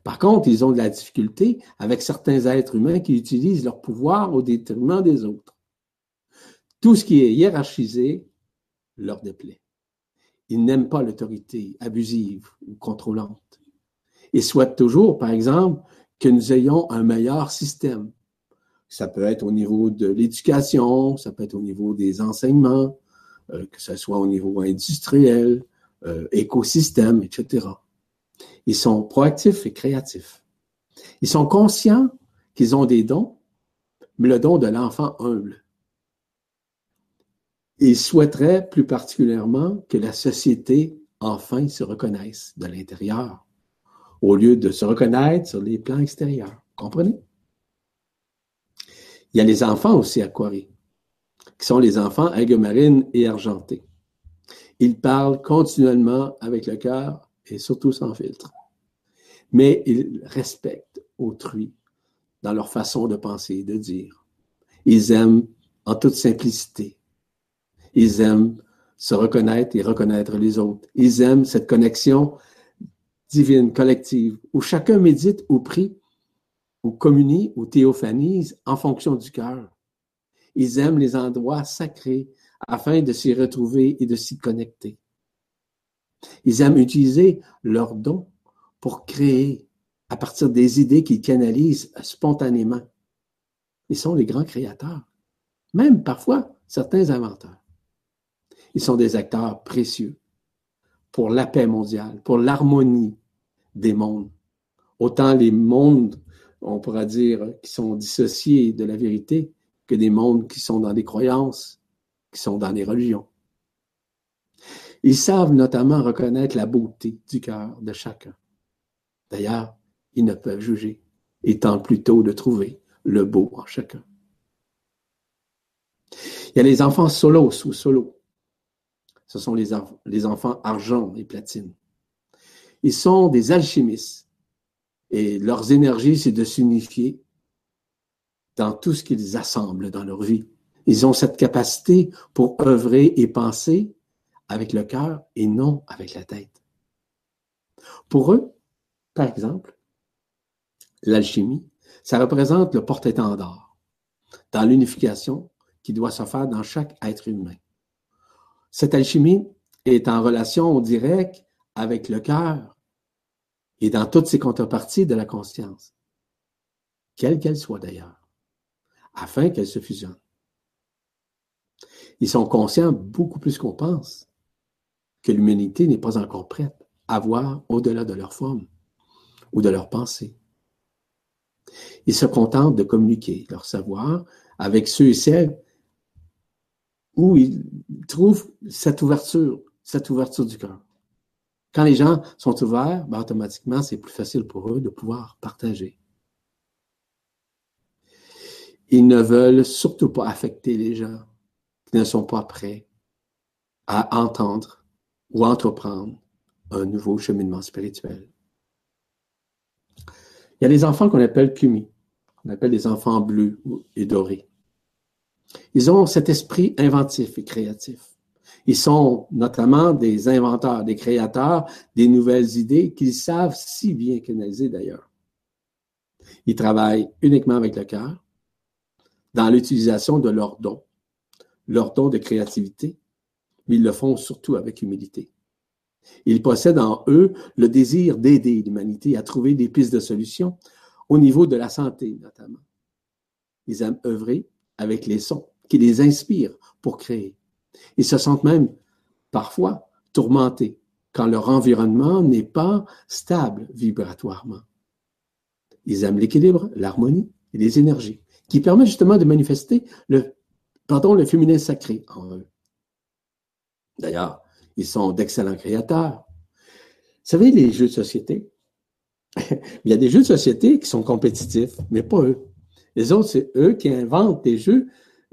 Par contre, ils ont de la difficulté avec certains êtres humains qui utilisent leur pouvoir au détriment des autres. Tout ce qui est hiérarchisé leur déplaît. Ils n'aiment pas l'autorité abusive ou contrôlante. Ils souhaitent toujours, par exemple, que nous ayons un meilleur système, ça peut être au niveau de l'éducation, ça peut être au niveau des enseignements, que ce soit au niveau industriel, euh, écosystème, etc. Ils sont proactifs et créatifs. Ils sont conscients qu'ils ont des dons, mais le don de l'enfant humble. Ils souhaiteraient plus particulièrement que la société enfin se reconnaisse de l'intérieur, au lieu de se reconnaître sur les plans extérieurs. Comprenez? Il y a les enfants aussi aquariés, qui sont les enfants algues marines et argentés. Ils parlent continuellement avec le cœur et surtout sans filtre. Mais ils respectent autrui dans leur façon de penser et de dire. Ils aiment en toute simplicité. Ils aiment se reconnaître et reconnaître les autres. Ils aiment cette connexion divine, collective, où chacun médite ou prie ou communient ou théophanisent en fonction du cœur. Ils aiment les endroits sacrés afin de s'y retrouver et de s'y connecter. Ils aiment utiliser leurs dons pour créer à partir des idées qu'ils canalisent spontanément. Ils sont les grands créateurs, même parfois certains inventeurs. Ils sont des acteurs précieux pour la paix mondiale, pour l'harmonie des mondes. Autant les mondes on pourra dire, qui sont dissociés de la vérité que des mondes qui sont dans des croyances, qui sont dans des religions. Ils savent notamment reconnaître la beauté du cœur de chacun. D'ailleurs, ils ne peuvent juger, étant plutôt de trouver le beau en chacun. Il y a les enfants solos ou solos. Ce sont les enfants argent et platine. Ils sont des alchimistes et leurs énergies, c'est de s'unifier dans tout ce qu'ils assemblent dans leur vie. Ils ont cette capacité pour œuvrer et penser avec le cœur et non avec la tête. Pour eux, par exemple, l'alchimie, ça représente le porte-étendard dans l'unification qui doit se faire dans chaque être humain. Cette alchimie est en relation directe avec le cœur et dans toutes ses contreparties de la conscience, quelle qu'elle soit d'ailleurs, afin qu'elle se fusionne. Ils sont conscients beaucoup plus qu'on pense que l'humanité n'est pas encore prête à voir au-delà de leur forme ou de leur pensée. Ils se contentent de communiquer leur savoir avec ceux et celles où ils trouvent cette ouverture, cette ouverture du cœur. Quand les gens sont ouverts, ben, automatiquement, c'est plus facile pour eux de pouvoir partager. Ils ne veulent surtout pas affecter les gens qui ne sont pas prêts à entendre ou entreprendre un nouveau cheminement spirituel. Il y a des enfants qu'on appelle Kumi, qu'on appelle des enfants bleus et dorés. Ils ont cet esprit inventif et créatif. Ils sont notamment des inventeurs, des créateurs, des nouvelles idées qu'ils savent si bien canaliser d'ailleurs. Ils travaillent uniquement avec le cœur, dans l'utilisation de leurs dons, leurs dons de créativité, mais ils le font surtout avec humilité. Ils possèdent en eux le désir d'aider l'humanité à trouver des pistes de solutions au niveau de la santé notamment. Ils aiment œuvrer avec les sons qui les inspirent pour créer. Ils se sentent même parfois tourmentés quand leur environnement n'est pas stable vibratoirement. Ils aiment l'équilibre, l'harmonie et les énergies qui permettent justement de manifester le, pardon, le féminin sacré en eux. D'ailleurs, ils sont d'excellents créateurs. Vous savez, les jeux de société, il y a des jeux de société qui sont compétitifs, mais pas eux. Les autres, c'est eux qui inventent des jeux,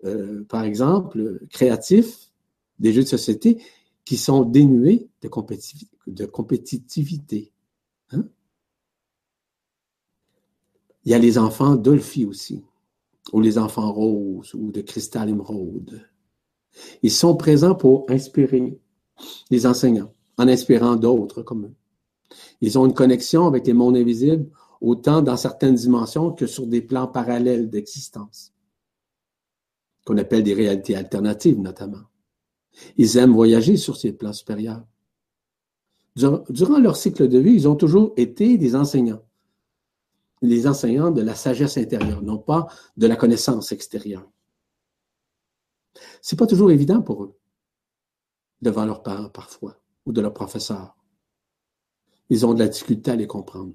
euh, par exemple, créatifs, des jeux de société qui sont dénués de, de compétitivité. Hein? Il y a les enfants Dolphy aussi, ou les enfants roses, ou de cristal émeraude. Ils sont présents pour inspirer les enseignants, en inspirant d'autres comme eux. Ils ont une connexion avec les mondes invisibles, autant dans certaines dimensions que sur des plans parallèles d'existence, qu'on appelle des réalités alternatives notamment. Ils aiment voyager sur ces plans supérieurs. Durant leur cycle de vie, ils ont toujours été des enseignants. Les enseignants de la sagesse intérieure, non pas de la connaissance extérieure. C'est pas toujours évident pour eux, devant leurs parents parfois, ou de leurs professeurs. Ils ont de la difficulté à les comprendre,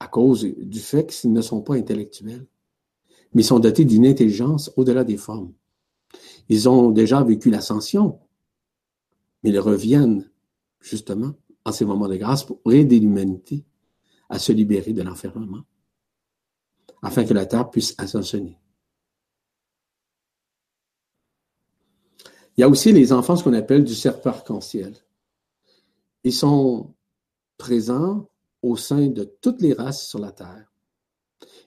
à cause du fait qu'ils ne sont pas intellectuels, mais sont dotés d'une intelligence au-delà des formes. Ils ont déjà vécu l'ascension, mais ils reviennent justement en ces moments de grâce pour aider l'humanité à se libérer de l'enfermement, afin que la Terre puisse ascensionner. Il y a aussi les enfants, ce qu'on appelle du cercle arc-en-ciel. Ils sont présents au sein de toutes les races sur la Terre.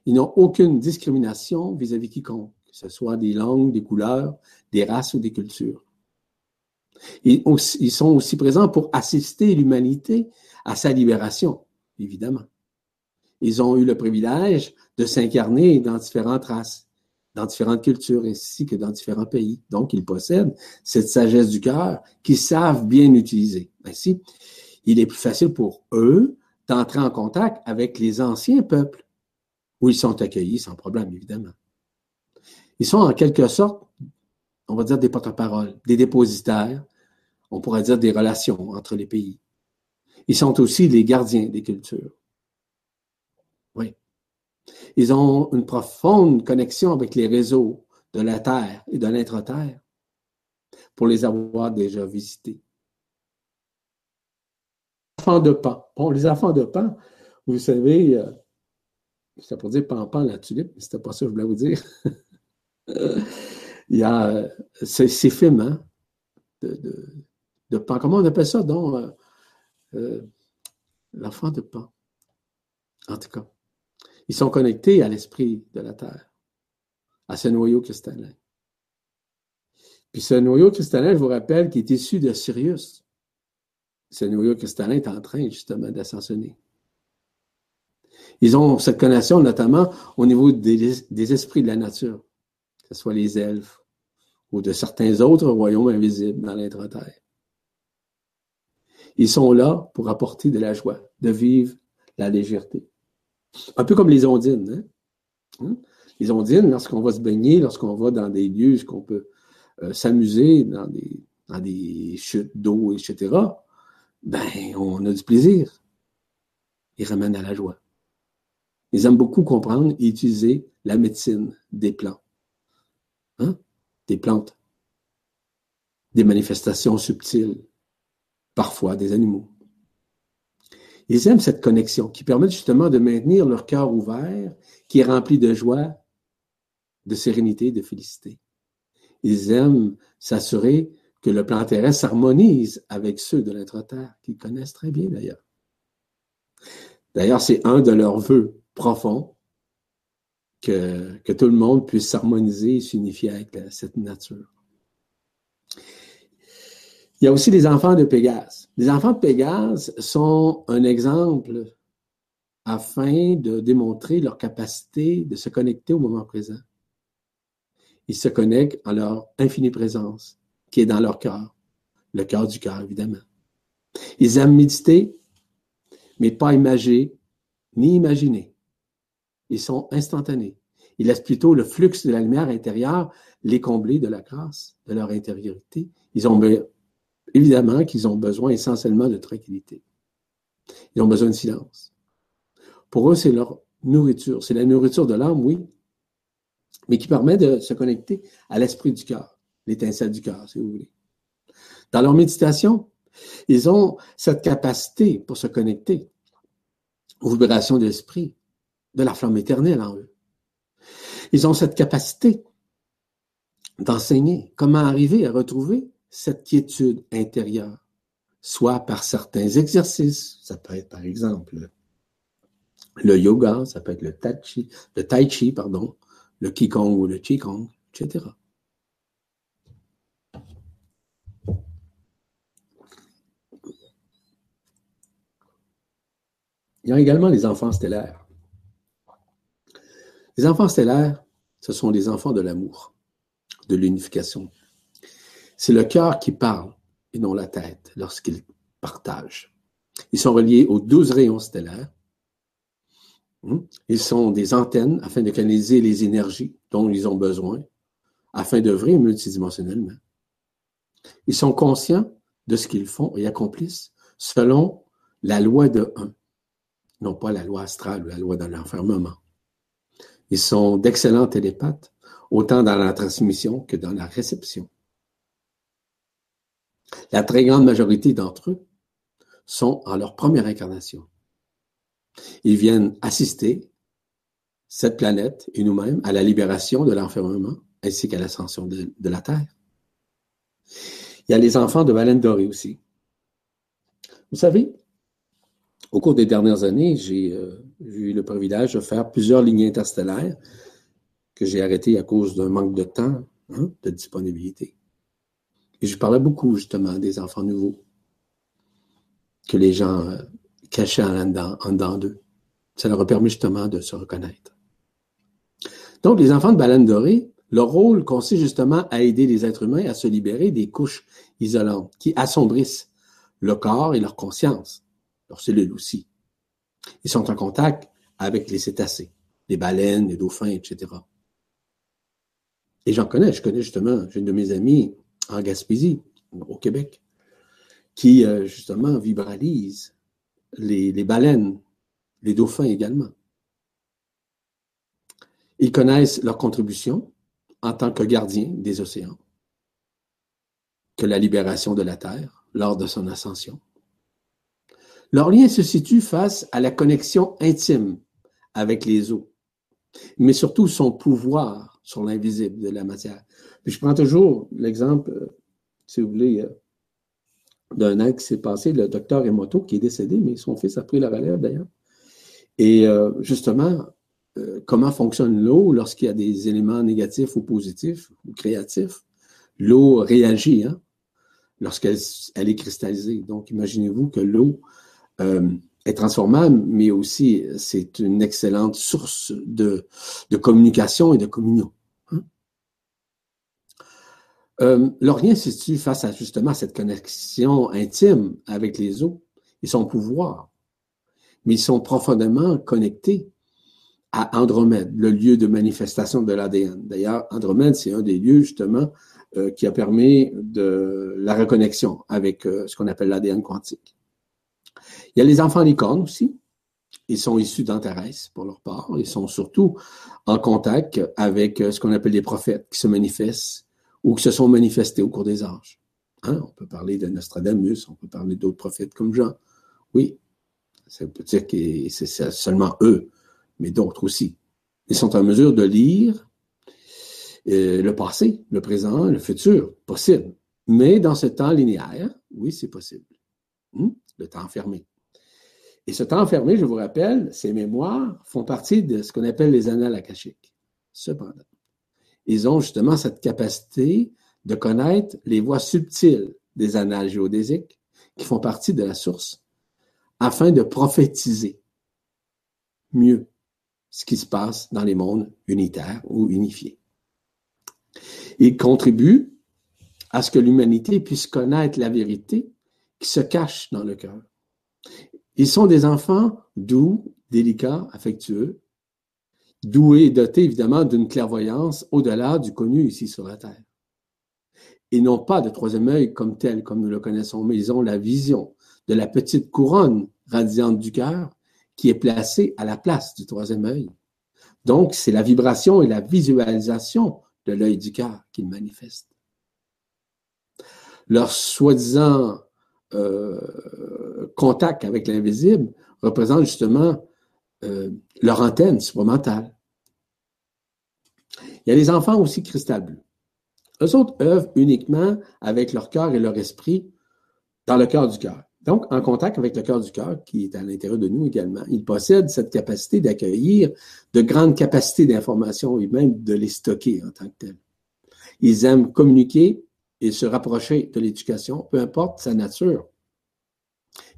Ils n'ont aucune discrimination vis-à-vis quiconque, que ce soit des langues, des couleurs, des races ou des cultures. Ils sont aussi présents pour assister l'humanité à sa libération, évidemment. Ils ont eu le privilège de s'incarner dans différentes races dans différentes cultures ainsi que dans différents pays. Donc, ils possèdent cette sagesse du cœur qu'ils savent bien utiliser. Ainsi, il est plus facile pour eux d'entrer en contact avec les anciens peuples, où ils sont accueillis sans problème, évidemment. Ils sont en quelque sorte, on va dire, des porte-paroles, des dépositaires, on pourrait dire des relations entre les pays. Ils sont aussi les gardiens des cultures. Ils ont une profonde connexion avec les réseaux de la Terre et de l'intra-terre pour les avoir déjà visités. Enfants de Pan. Bon, les enfants de Pan, vous savez, euh, c'était pour dire Pan-Pan la tulipe, mais c'était pas ça que je voulais vous dire. Il y a euh, ces, films hein, de, de, Pan. Comment on appelle ça, donc? Euh, euh, l'enfant de Pan. En tout cas. Ils sont connectés à l'esprit de la Terre, à ce noyau cristallin. Puis ce noyau cristallin, je vous rappelle, qui est issu de Sirius. Ce noyau cristallin est en train justement d'ascensionner. Ils ont cette connexion notamment au niveau des, esprits de la nature, que ce soit les elfes ou de certains autres royaumes invisibles dans l'intra-terre. Ils sont là pour apporter de la joie, de vivre la légèreté. Un peu comme les ondines. Hein? hein? Les ondines, lorsqu'on va se baigner, lorsqu'on va dans des lieux où on peut euh, s'amuser, dans des, chutes d'eau, etc., ben, on a du plaisir. Ils ramènent à la joie. Ils aiment beaucoup comprendre et utiliser la médecine des plants. Hein? Des plantes. Des manifestations subtiles. Parfois des animaux. Ils aiment cette connexion qui permet justement de maintenir leur cœur ouvert, qui est rempli de joie, de sérénité, de félicité. Ils aiment s'assurer que le plan terrestre s'harmonise avec ceux de l'intra-terre, qu'ils connaissent très bien d'ailleurs. D'ailleurs, c'est un de leurs vœux profonds que tout le monde puisse s'harmoniser et s'unifier avec cette nature. Il y a aussi les enfants de Pégase. Les enfants de Pégase sont un exemple afin de démontrer leur capacité de se connecter au moment présent. Ils se connectent en leur infinie présence, qui est dans leur cœur, le cœur du cœur, évidemment. Ils aiment méditer, mais pas imager, ni imaginer. Ils sont instantanés. Ils laissent plutôt le flux de la lumière intérieure les combler de la grâce, de leur intériorité. Ils ont évidemment qu'ils ont besoin essentiellement de tranquillité. Ils ont besoin de silence. Pour eux, c'est leur nourriture. C'est la nourriture de l'âme, oui, mais qui permet de se connecter à l'esprit du cœur, l'étincelle du cœur, si vous voulez. Dans leur méditation, ils ont cette capacité pour se connecter aux vibrations de l'esprit, de la flamme éternelle en eux. Ils ont cette capacité d'enseigner comment arriver à retrouver cette quiétude intérieure, soit par certains exercices, ça peut être par exemple le yoga, ça peut être le tai chi, le tai chi, le qigong ou le qigong, etc. Il y a également les enfants stellaires. Les enfants stellaires, ce sont les enfants de l'amour, de l'unification. C'est le cœur qui parle et non la tête lorsqu'ils partagent. Ils sont reliés aux douze rayons stellaires. Hmm? Ils sont des antennes afin de canaliser les énergies dont ils ont besoin afin d'œuvrer multidimensionnellement. Ils sont conscients de ce qu'ils font et accomplissent selon la loi de un non pas la loi astrale ou la loi de l'enfermement. Ils sont d'excellents télépathes, autant dans la transmission que dans la réception. La très grande majorité d'entre eux sont en leur première incarnation. Ils viennent assister cette planète et nous-mêmes à la libération de l'enfermement ainsi qu'à l'ascension de, la Terre. Il y a les enfants de baleines dorées aussi. Vous savez, au cours des dernières années, euh, j'ai eu le privilège de faire plusieurs lignes interstellaires que j'ai arrêtées à cause d'un manque de temps, hein, de disponibilité. Et je parlais beaucoup justement des enfants nouveaux que les gens euh, cachaient en dedans, en d'eux. Ça leur a permis justement de se reconnaître. Donc, les enfants de baleine dorée, leur rôle consiste justement à aider les êtres humains à se libérer des couches isolantes qui assombrissent le corps et leur conscience leurs cellules aussi. Ils sont en contact avec les cétacés, les baleines, les dauphins, etc. Et j'en connais, je connais justement, j'ai une de mes amies en Gaspésie, au Québec, qui euh, justement vibralise les, les baleines, les dauphins également. Ils connaissent leur contribution en tant que gardiens des océans, que la libération de la Terre lors de son ascension. Leur lien se situe face à la connexion intime avec les eaux, mais surtout son pouvoir sur l'invisible de la matière. Je prends toujours l'exemple, euh, si vous voulez, euh, d'un acte qui s'est passé, le docteur Emoto, qui est décédé, mais son fils a pris la relève d'ailleurs. Et euh, justement, comment fonctionne l'eau lorsqu'il y a des éléments négatifs ou positifs ou créatifs? L'eau réagit hein, lorsqu'elle elle est cristallisée. Donc, imaginez-vous que l'eau est transformable, mais aussi c'est une excellente source de, communication et de communion. Euh, se situe face à justement cette connexion intime avec les eaux et son pouvoir, mais ils sont profondément connectés à Andromède, le lieu de manifestation de l'ADN. D'ailleurs, Andromède, c'est un des lieux justement euh, qui a permis de la reconnexion avec euh, ce qu'on appelle l'ADN quantique. Il y a les enfants licornes aussi. Ils sont issus d'Antares pour leur part. Ils sont surtout en contact avec ce qu'on appelle les prophètes qui se manifestent ou qui se sont manifestés au cours des âges. Hein? On peut parler de Nostradamus, on peut parler d'autres prophètes comme Jean. Oui, ça peut dire que c'est seulement eux, mais d'autres aussi. Ils sont en mesure de lire euh, le passé, le présent, le futur, possible. Mais dans ce temps linéaire, oui, c'est possible. Hmm? Le temps fermé. Et ce temps fermé, je vous rappelle, ces mémoires font partie de ce qu'on appelle les annales akashiques. Cependant, ils ont justement cette capacité de connaître les voies subtiles des annales géodésiques qui font partie de la source afin de prophétiser mieux ce qui se passe dans les mondes unitaires ou unifiés. Ils contribuent à ce que l'humanité puisse connaître la vérité qui se cache dans le cœur. Ils sont des enfants doux, délicats, affectueux, doués et dotés évidemment d'une clairvoyance au-delà du connu ici sur la Terre. Ils n'ont pas de troisième œil comme tel, comme nous le connaissons, mais ils ont la vision de la petite couronne radiante du cœur qui est placée à la place du troisième œil. Donc, c'est la vibration et la visualisation de l'œil du cœur qu'ils manifestent. Leur soi-disant euh, contact avec l'invisible représente justement euh, leur antenne supramentale. Il y a les enfants aussi cristal bleu. Eux autres œuvrent uniquement avec leur cœur et leur esprit dans le cœur du cœur. Donc, en contact avec le cœur du cœur, qui est à l'intérieur de nous également, ils possèdent cette capacité d'accueillir de grandes capacités d'information et même de les stocker en tant que tels. Ils aiment communiquer et se rapprocher de l'éducation, peu importe sa nature.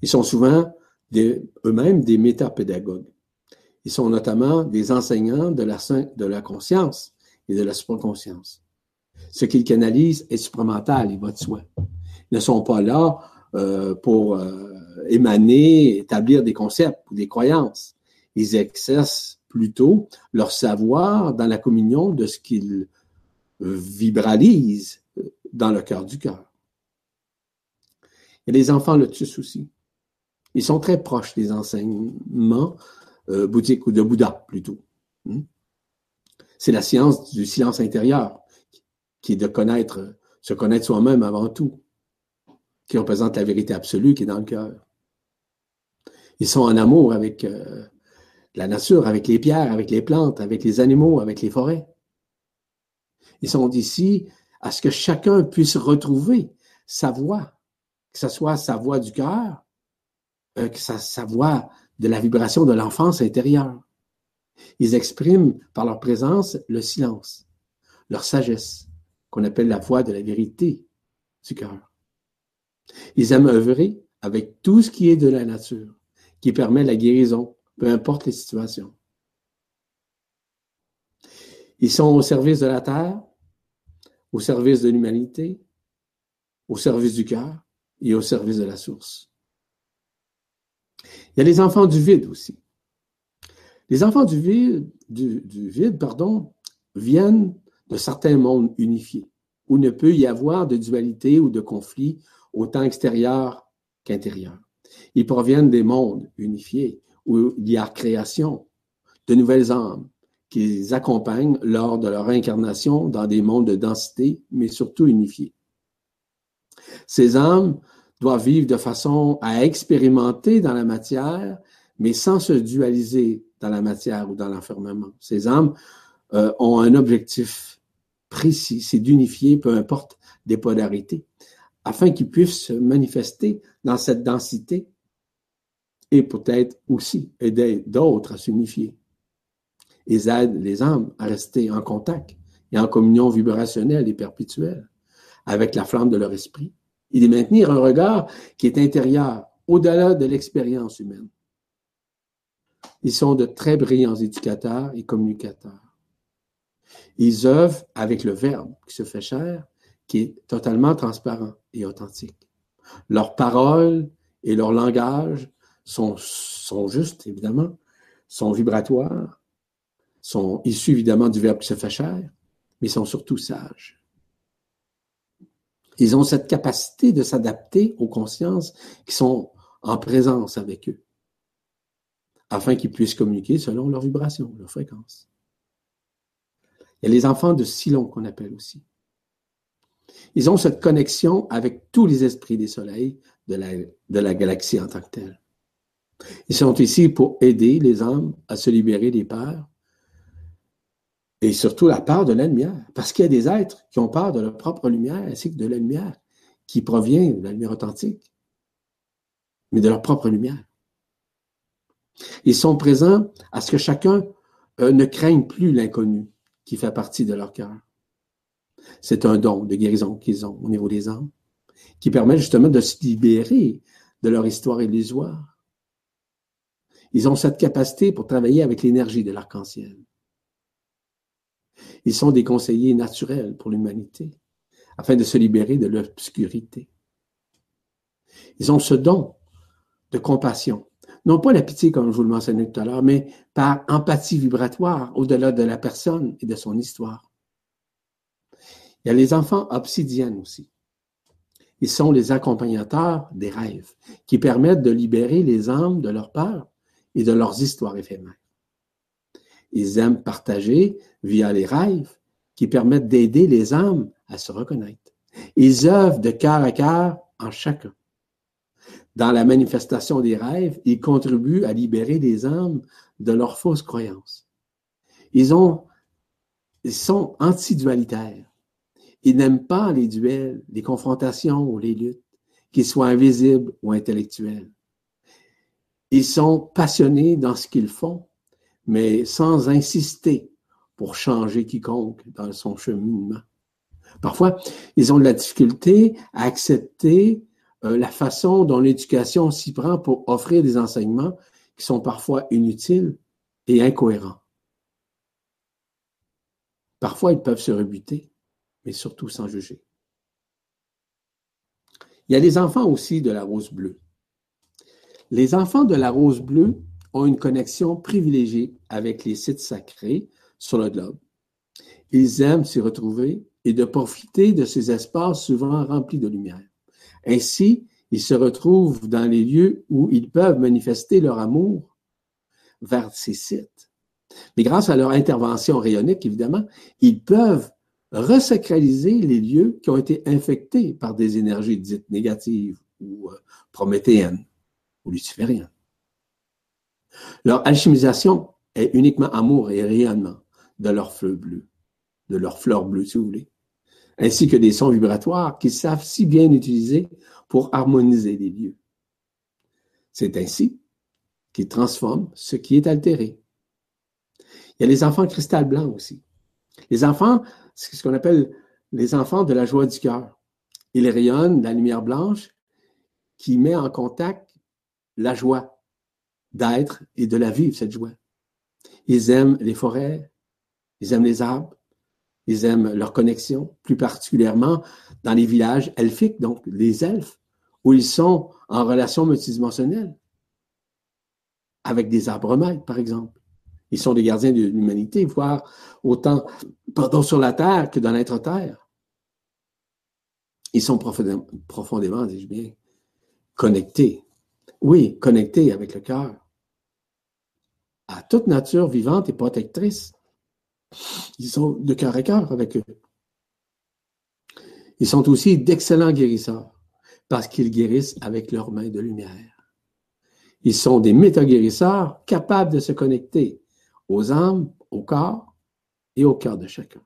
Ils sont souvent eux-mêmes des métapédagogues. Ils sont notamment des enseignants de la, conscience et de la supraconscience. Ce qu'ils canalisent est supramental, il va de soi. Ils ne sont pas là euh, pour euh, émaner, établir des concepts ou des croyances. Ils exercent plutôt leur savoir dans la communion de ce qu'ils vibralisent dans le cœur du cœur. A les enfants lotus aussi. Ils sont très proches des enseignements euh, bouddhiques ou de Bouddha plutôt. Hmm? C'est la science du silence intérieur qui est de connaître, se connaître soi-même avant tout, qui représente la vérité absolue qui est dans le cœur. Ils sont en amour avec euh, la nature, avec les pierres, avec les plantes, avec les animaux, avec les forêts. Ils sont ici à ce que chacun puisse retrouver sa voix, que ce soit sa voix du cœur, euh, que sa voix de la vibration de l'enfance intérieure. Ils expriment par leur présence le silence, leur sagesse, qu'on appelle la voix de la vérité du cœur. Ils aiment œuvrer avec tout ce qui est de la nature, qui permet la guérison, peu importe les situations. Ils sont au service de la terre, au service de l'humanité, au service du cœur et au service de la source. Il y a les enfants du vide aussi. Les enfants du vide, viennent de certains mondes unifiés, où ne peut y avoir de dualité ou de conflit autant extérieur qu'intérieur. Ils proviennent des mondes unifiés, où il y a création, de nouvelles âmes, qui les accompagnent lors de leur incarnation dans des mondes de densité, mais surtout unifiés. Ces âmes doivent vivre de façon à expérimenter dans la matière, mais sans se dualiser dans la matière ou dans l'enfermement. Ces âmes euh, ont un objectif précis, c'est d'unifier, peu importe des polarités, afin qu'ils puissent se manifester dans cette densité et peut-être aussi aider d'autres à s'unifier. Ils aident les âmes à rester en contact et en communion vibrationnelle et perpétuelle avec la flamme de leur esprit et de maintenir un regard qui est intérieur, au-delà de l'expérience humaine. Ils sont de très brillants éducateurs et communicateurs. Ils œuvrent avec le Verbe qui se fait chair, qui est totalement transparent et authentique. Leurs paroles et leur langage sont, sont justes, évidemment, sont vibratoires, sont issus évidemment du Verbe qui se fait chair, mais sont surtout sages. Ils ont cette capacité de s'adapter aux consciences qui sont en présence avec eux. afin qu'ils puissent communiquer selon leur vibration, leur fréquence. Il y a les enfants de Silon qu'on appelle aussi. Ils ont cette connexion avec tous les esprits des soleils de la, galaxie en tant que telle. Ils sont ici pour aider les âmes à se libérer des peurs et surtout la peur de la lumière. Parce qu'il y a des êtres qui ont peur de leur propre lumière ainsi que de la lumière qui provient de la lumière authentique, mais de leur propre lumière. Ils sont présents à ce que chacun euh, ne craigne plus l'inconnu qui fait partie de leur cœur. C'est un don de guérison qu'ils ont au niveau des âmes, qui permet justement de se libérer de leur histoire illusoire. Ils ont cette capacité pour travailler avec l'énergie de l'arc-en-ciel. Ils sont des conseillers naturels pour l'humanité, afin de se libérer de l'obscurité. Ils ont ce don de compassion. Non pas la pitié, comme je vous le mentionnais tout à l'heure, mais par empathie vibratoire au-delà de la personne et de son histoire. Il y a les enfants obsidiennes aussi. Ils sont les accompagnateurs des rêves, qui permettent de libérer les âmes de leur peur et de leurs histoires éphémères. Ils aiment partager via les rêves qui permettent d'aider les âmes à se reconnaître. Ils œuvrent de cœur à cœur en chacun. Dans la manifestation des rêves, ils contribuent à libérer les âmes de leurs fausses croyances. Ils, ont, ils sont antidualitaires. Ils n'aiment pas les duels, les confrontations ou les luttes, qu'ils soient invisibles ou intellectuels. Ils sont passionnés dans ce qu'ils font, mais sans insister pour changer quiconque dans son cheminement. Parfois, ils ont de la difficulté à accepter euh, la façon dont l'éducation s'y prend pour offrir des enseignements qui sont parfois inutiles et incohérents. Parfois, ils peuvent se rebuter, mais surtout sans juger. Il y a les enfants aussi de la rose bleue. Les enfants de la rose bleue ont une connexion privilégiée avec les sites sacrés sur le globe. Ils aiment s'y retrouver et de profiter de ces espaces souvent remplis de lumière. Ainsi, ils se retrouvent dans les lieux où ils peuvent manifester leur amour vers ces sites. Mais grâce à leur intervention rayonnique, évidemment, ils peuvent resacraliser les lieux qui ont été infectés par des énergies dites négatives ou euh, prométhéennes ou lucifériennes. Leur alchimisation est uniquement amour et rayonnement de leurs fleurs bleues, de leurs fleurs bleues, si vous voulez, ainsi que des sons vibratoires qu'ils savent si bien utiliser pour harmoniser les lieux. C'est ainsi qu'ils transforment ce qui est altéré. Il y a les enfants cristal blanc aussi. Les enfants, c'est ce qu'on appelle les enfants de la joie du cœur. Ils rayonnent la lumière blanche qui met en contact la joie d'être et de la vivre, cette joie. Ils aiment les forêts, ils aiment les arbres, ils aiment leur connexion, plus particulièrement dans les villages elfiques, donc les elfes, où ils sont en relation multidimensionnelle, avec des arbres maîtres, par exemple. Ils sont des gardiens de l'humanité, voire autant sur la terre que dans l'être-terre. Ils sont profondément, profondément dis-je bien, connectés. Oui, connectés avec le cœur. À toute nature vivante et protectrice. Ils sont de cœur à cœur avec eux. Ils sont aussi d'excellents guérisseurs parce qu'ils guérissent avec leurs mains de lumière. Ils sont des méta-guérisseurs capables de se connecter aux âmes, au corps et au cœur de chacun.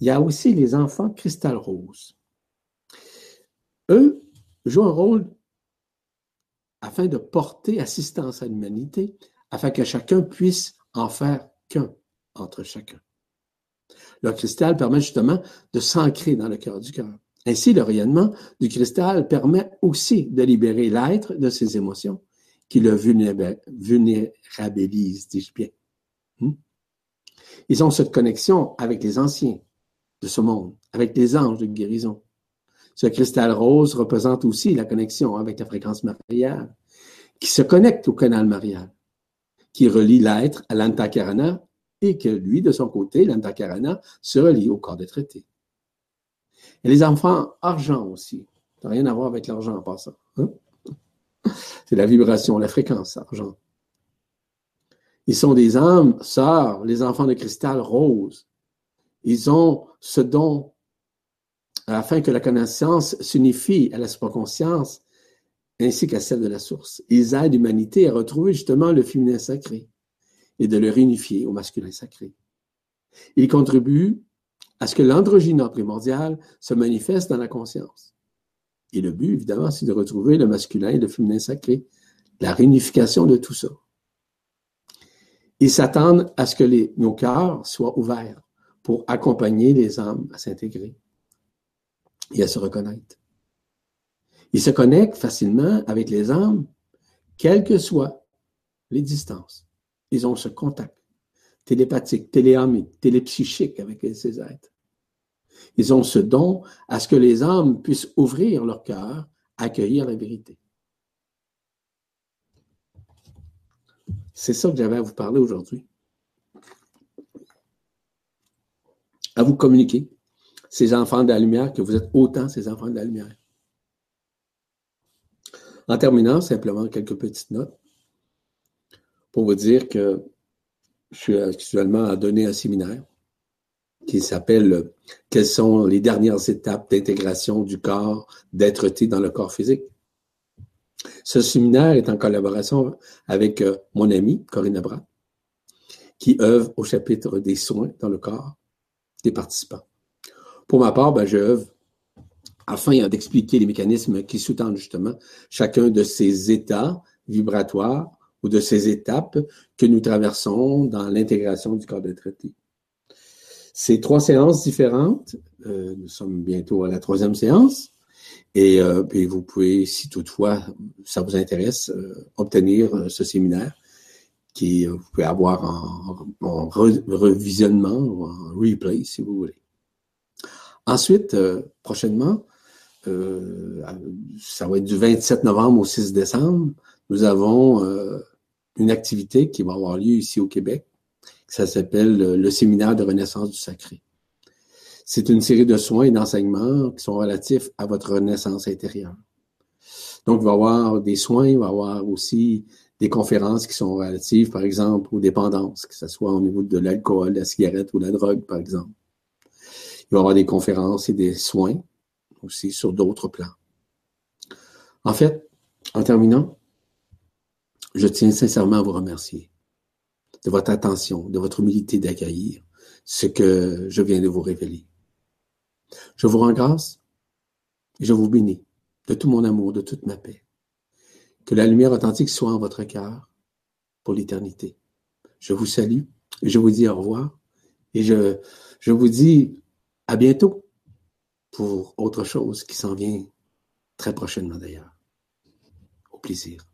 Il y a aussi les enfants cristal rose. Eux jouent un rôle afin de porter assistance à l'humanité, afin que chacun puisse en faire qu'un entre chacun. Le cristal permet justement de s'ancrer dans le cœur du cœur. Ainsi, le rayonnement du cristal permet aussi de libérer l'être de ses émotions qui le vulnérabilisent, dis-je bien. Hmm? Ils ont cette connexion avec les anciens de ce monde, avec les anges de guérison. Ce cristal rose représente aussi la connexion avec la fréquence mariale, qui se connecte au canal marial qui relie l'être à l'antakarana et que lui, de son côté, l'antakarana, se relie au corps des traités. Et les enfants argent aussi. Ça n'a rien à voir avec l'argent en passant. Hein? C'est la vibration, la fréquence, argent. Ils sont des âmes, sœurs, les enfants de cristal rose. Ils ont ce don afin que la connaissance s'unifie à la supraconscience ainsi qu'à celle de la source. Ils aident l'humanité à retrouver justement le féminin sacré et de le réunifier au masculin sacré. Ils contribuent à ce que l'androgyne primordial se manifeste dans la conscience. Et le but, évidemment, c'est de retrouver le masculin et le féminin sacré, la réunification de tout ça. Ils s'attendent à ce que les, nos cœurs soient ouverts pour accompagner les âmes à s'intégrer et à se reconnaître. Ils se connectent facilement avec les âmes, quelles que soient les distances. Ils ont ce contact télépathique, téléamique, télépsychique avec ces êtres. Ils ont ce don à ce que les âmes puissent ouvrir leur cœur, accueillir la vérité. C'est ça que j'avais à vous parler aujourd'hui. À vous communiquer, ces enfants de la lumière, que vous êtes autant ces enfants de la lumière. En terminant, simplement quelques petites notes pour vous dire que je suis actuellement à donner un séminaire qui s'appelle Quelles sont les dernières étapes d'intégration du corps d'être-té dans le corps physique. Ce séminaire est en collaboration avec euh, mon ami Corinne Brat, qui œuvre au chapitre des soins dans le corps des participants. Pour ma part, ben, j'œuvre afin d'expliquer les mécanismes qui sous-tendent justement chacun de ces états vibratoires ou de ces étapes que nous traversons dans l'intégration du corps de traité. Ces trois séances différentes, euh, nous sommes bientôt à la troisième séance, et, euh, vous pouvez, si toutefois ça vous intéresse, euh, obtenir euh, ce séminaire qui vous pouvez avoir en revisionnement ou en replay si vous voulez. Ensuite, prochainement, ça va être du 27 novembre au 6 décembre, nous avons une activité qui va avoir lieu ici au Québec. Ça s'appelle le séminaire de renaissance du sacré. C'est une série de soins et d'enseignements qui sont relatifs à votre renaissance intérieure. Donc, il va y avoir des soins, il va y avoir aussi des conférences qui sont relatives, par exemple, aux dépendances, que ce soit au niveau de l'alcool, la cigarette ou la drogue, par exemple. Il va y avoir des conférences et des soins aussi sur d'autres plans. En fait, en terminant, je tiens sincèrement à vous remercier de votre attention, de votre humilité d'accueillir ce que je viens de vous révéler. Je vous rends grâce et je vous bénis de tout mon amour, de toute ma paix. Que la lumière authentique soit en votre cœur pour l'éternité. Je vous salue et je vous dis au revoir et je, je vous dis à bientôt pour autre chose qui s'en vient très prochainement d'ailleurs. Au plaisir.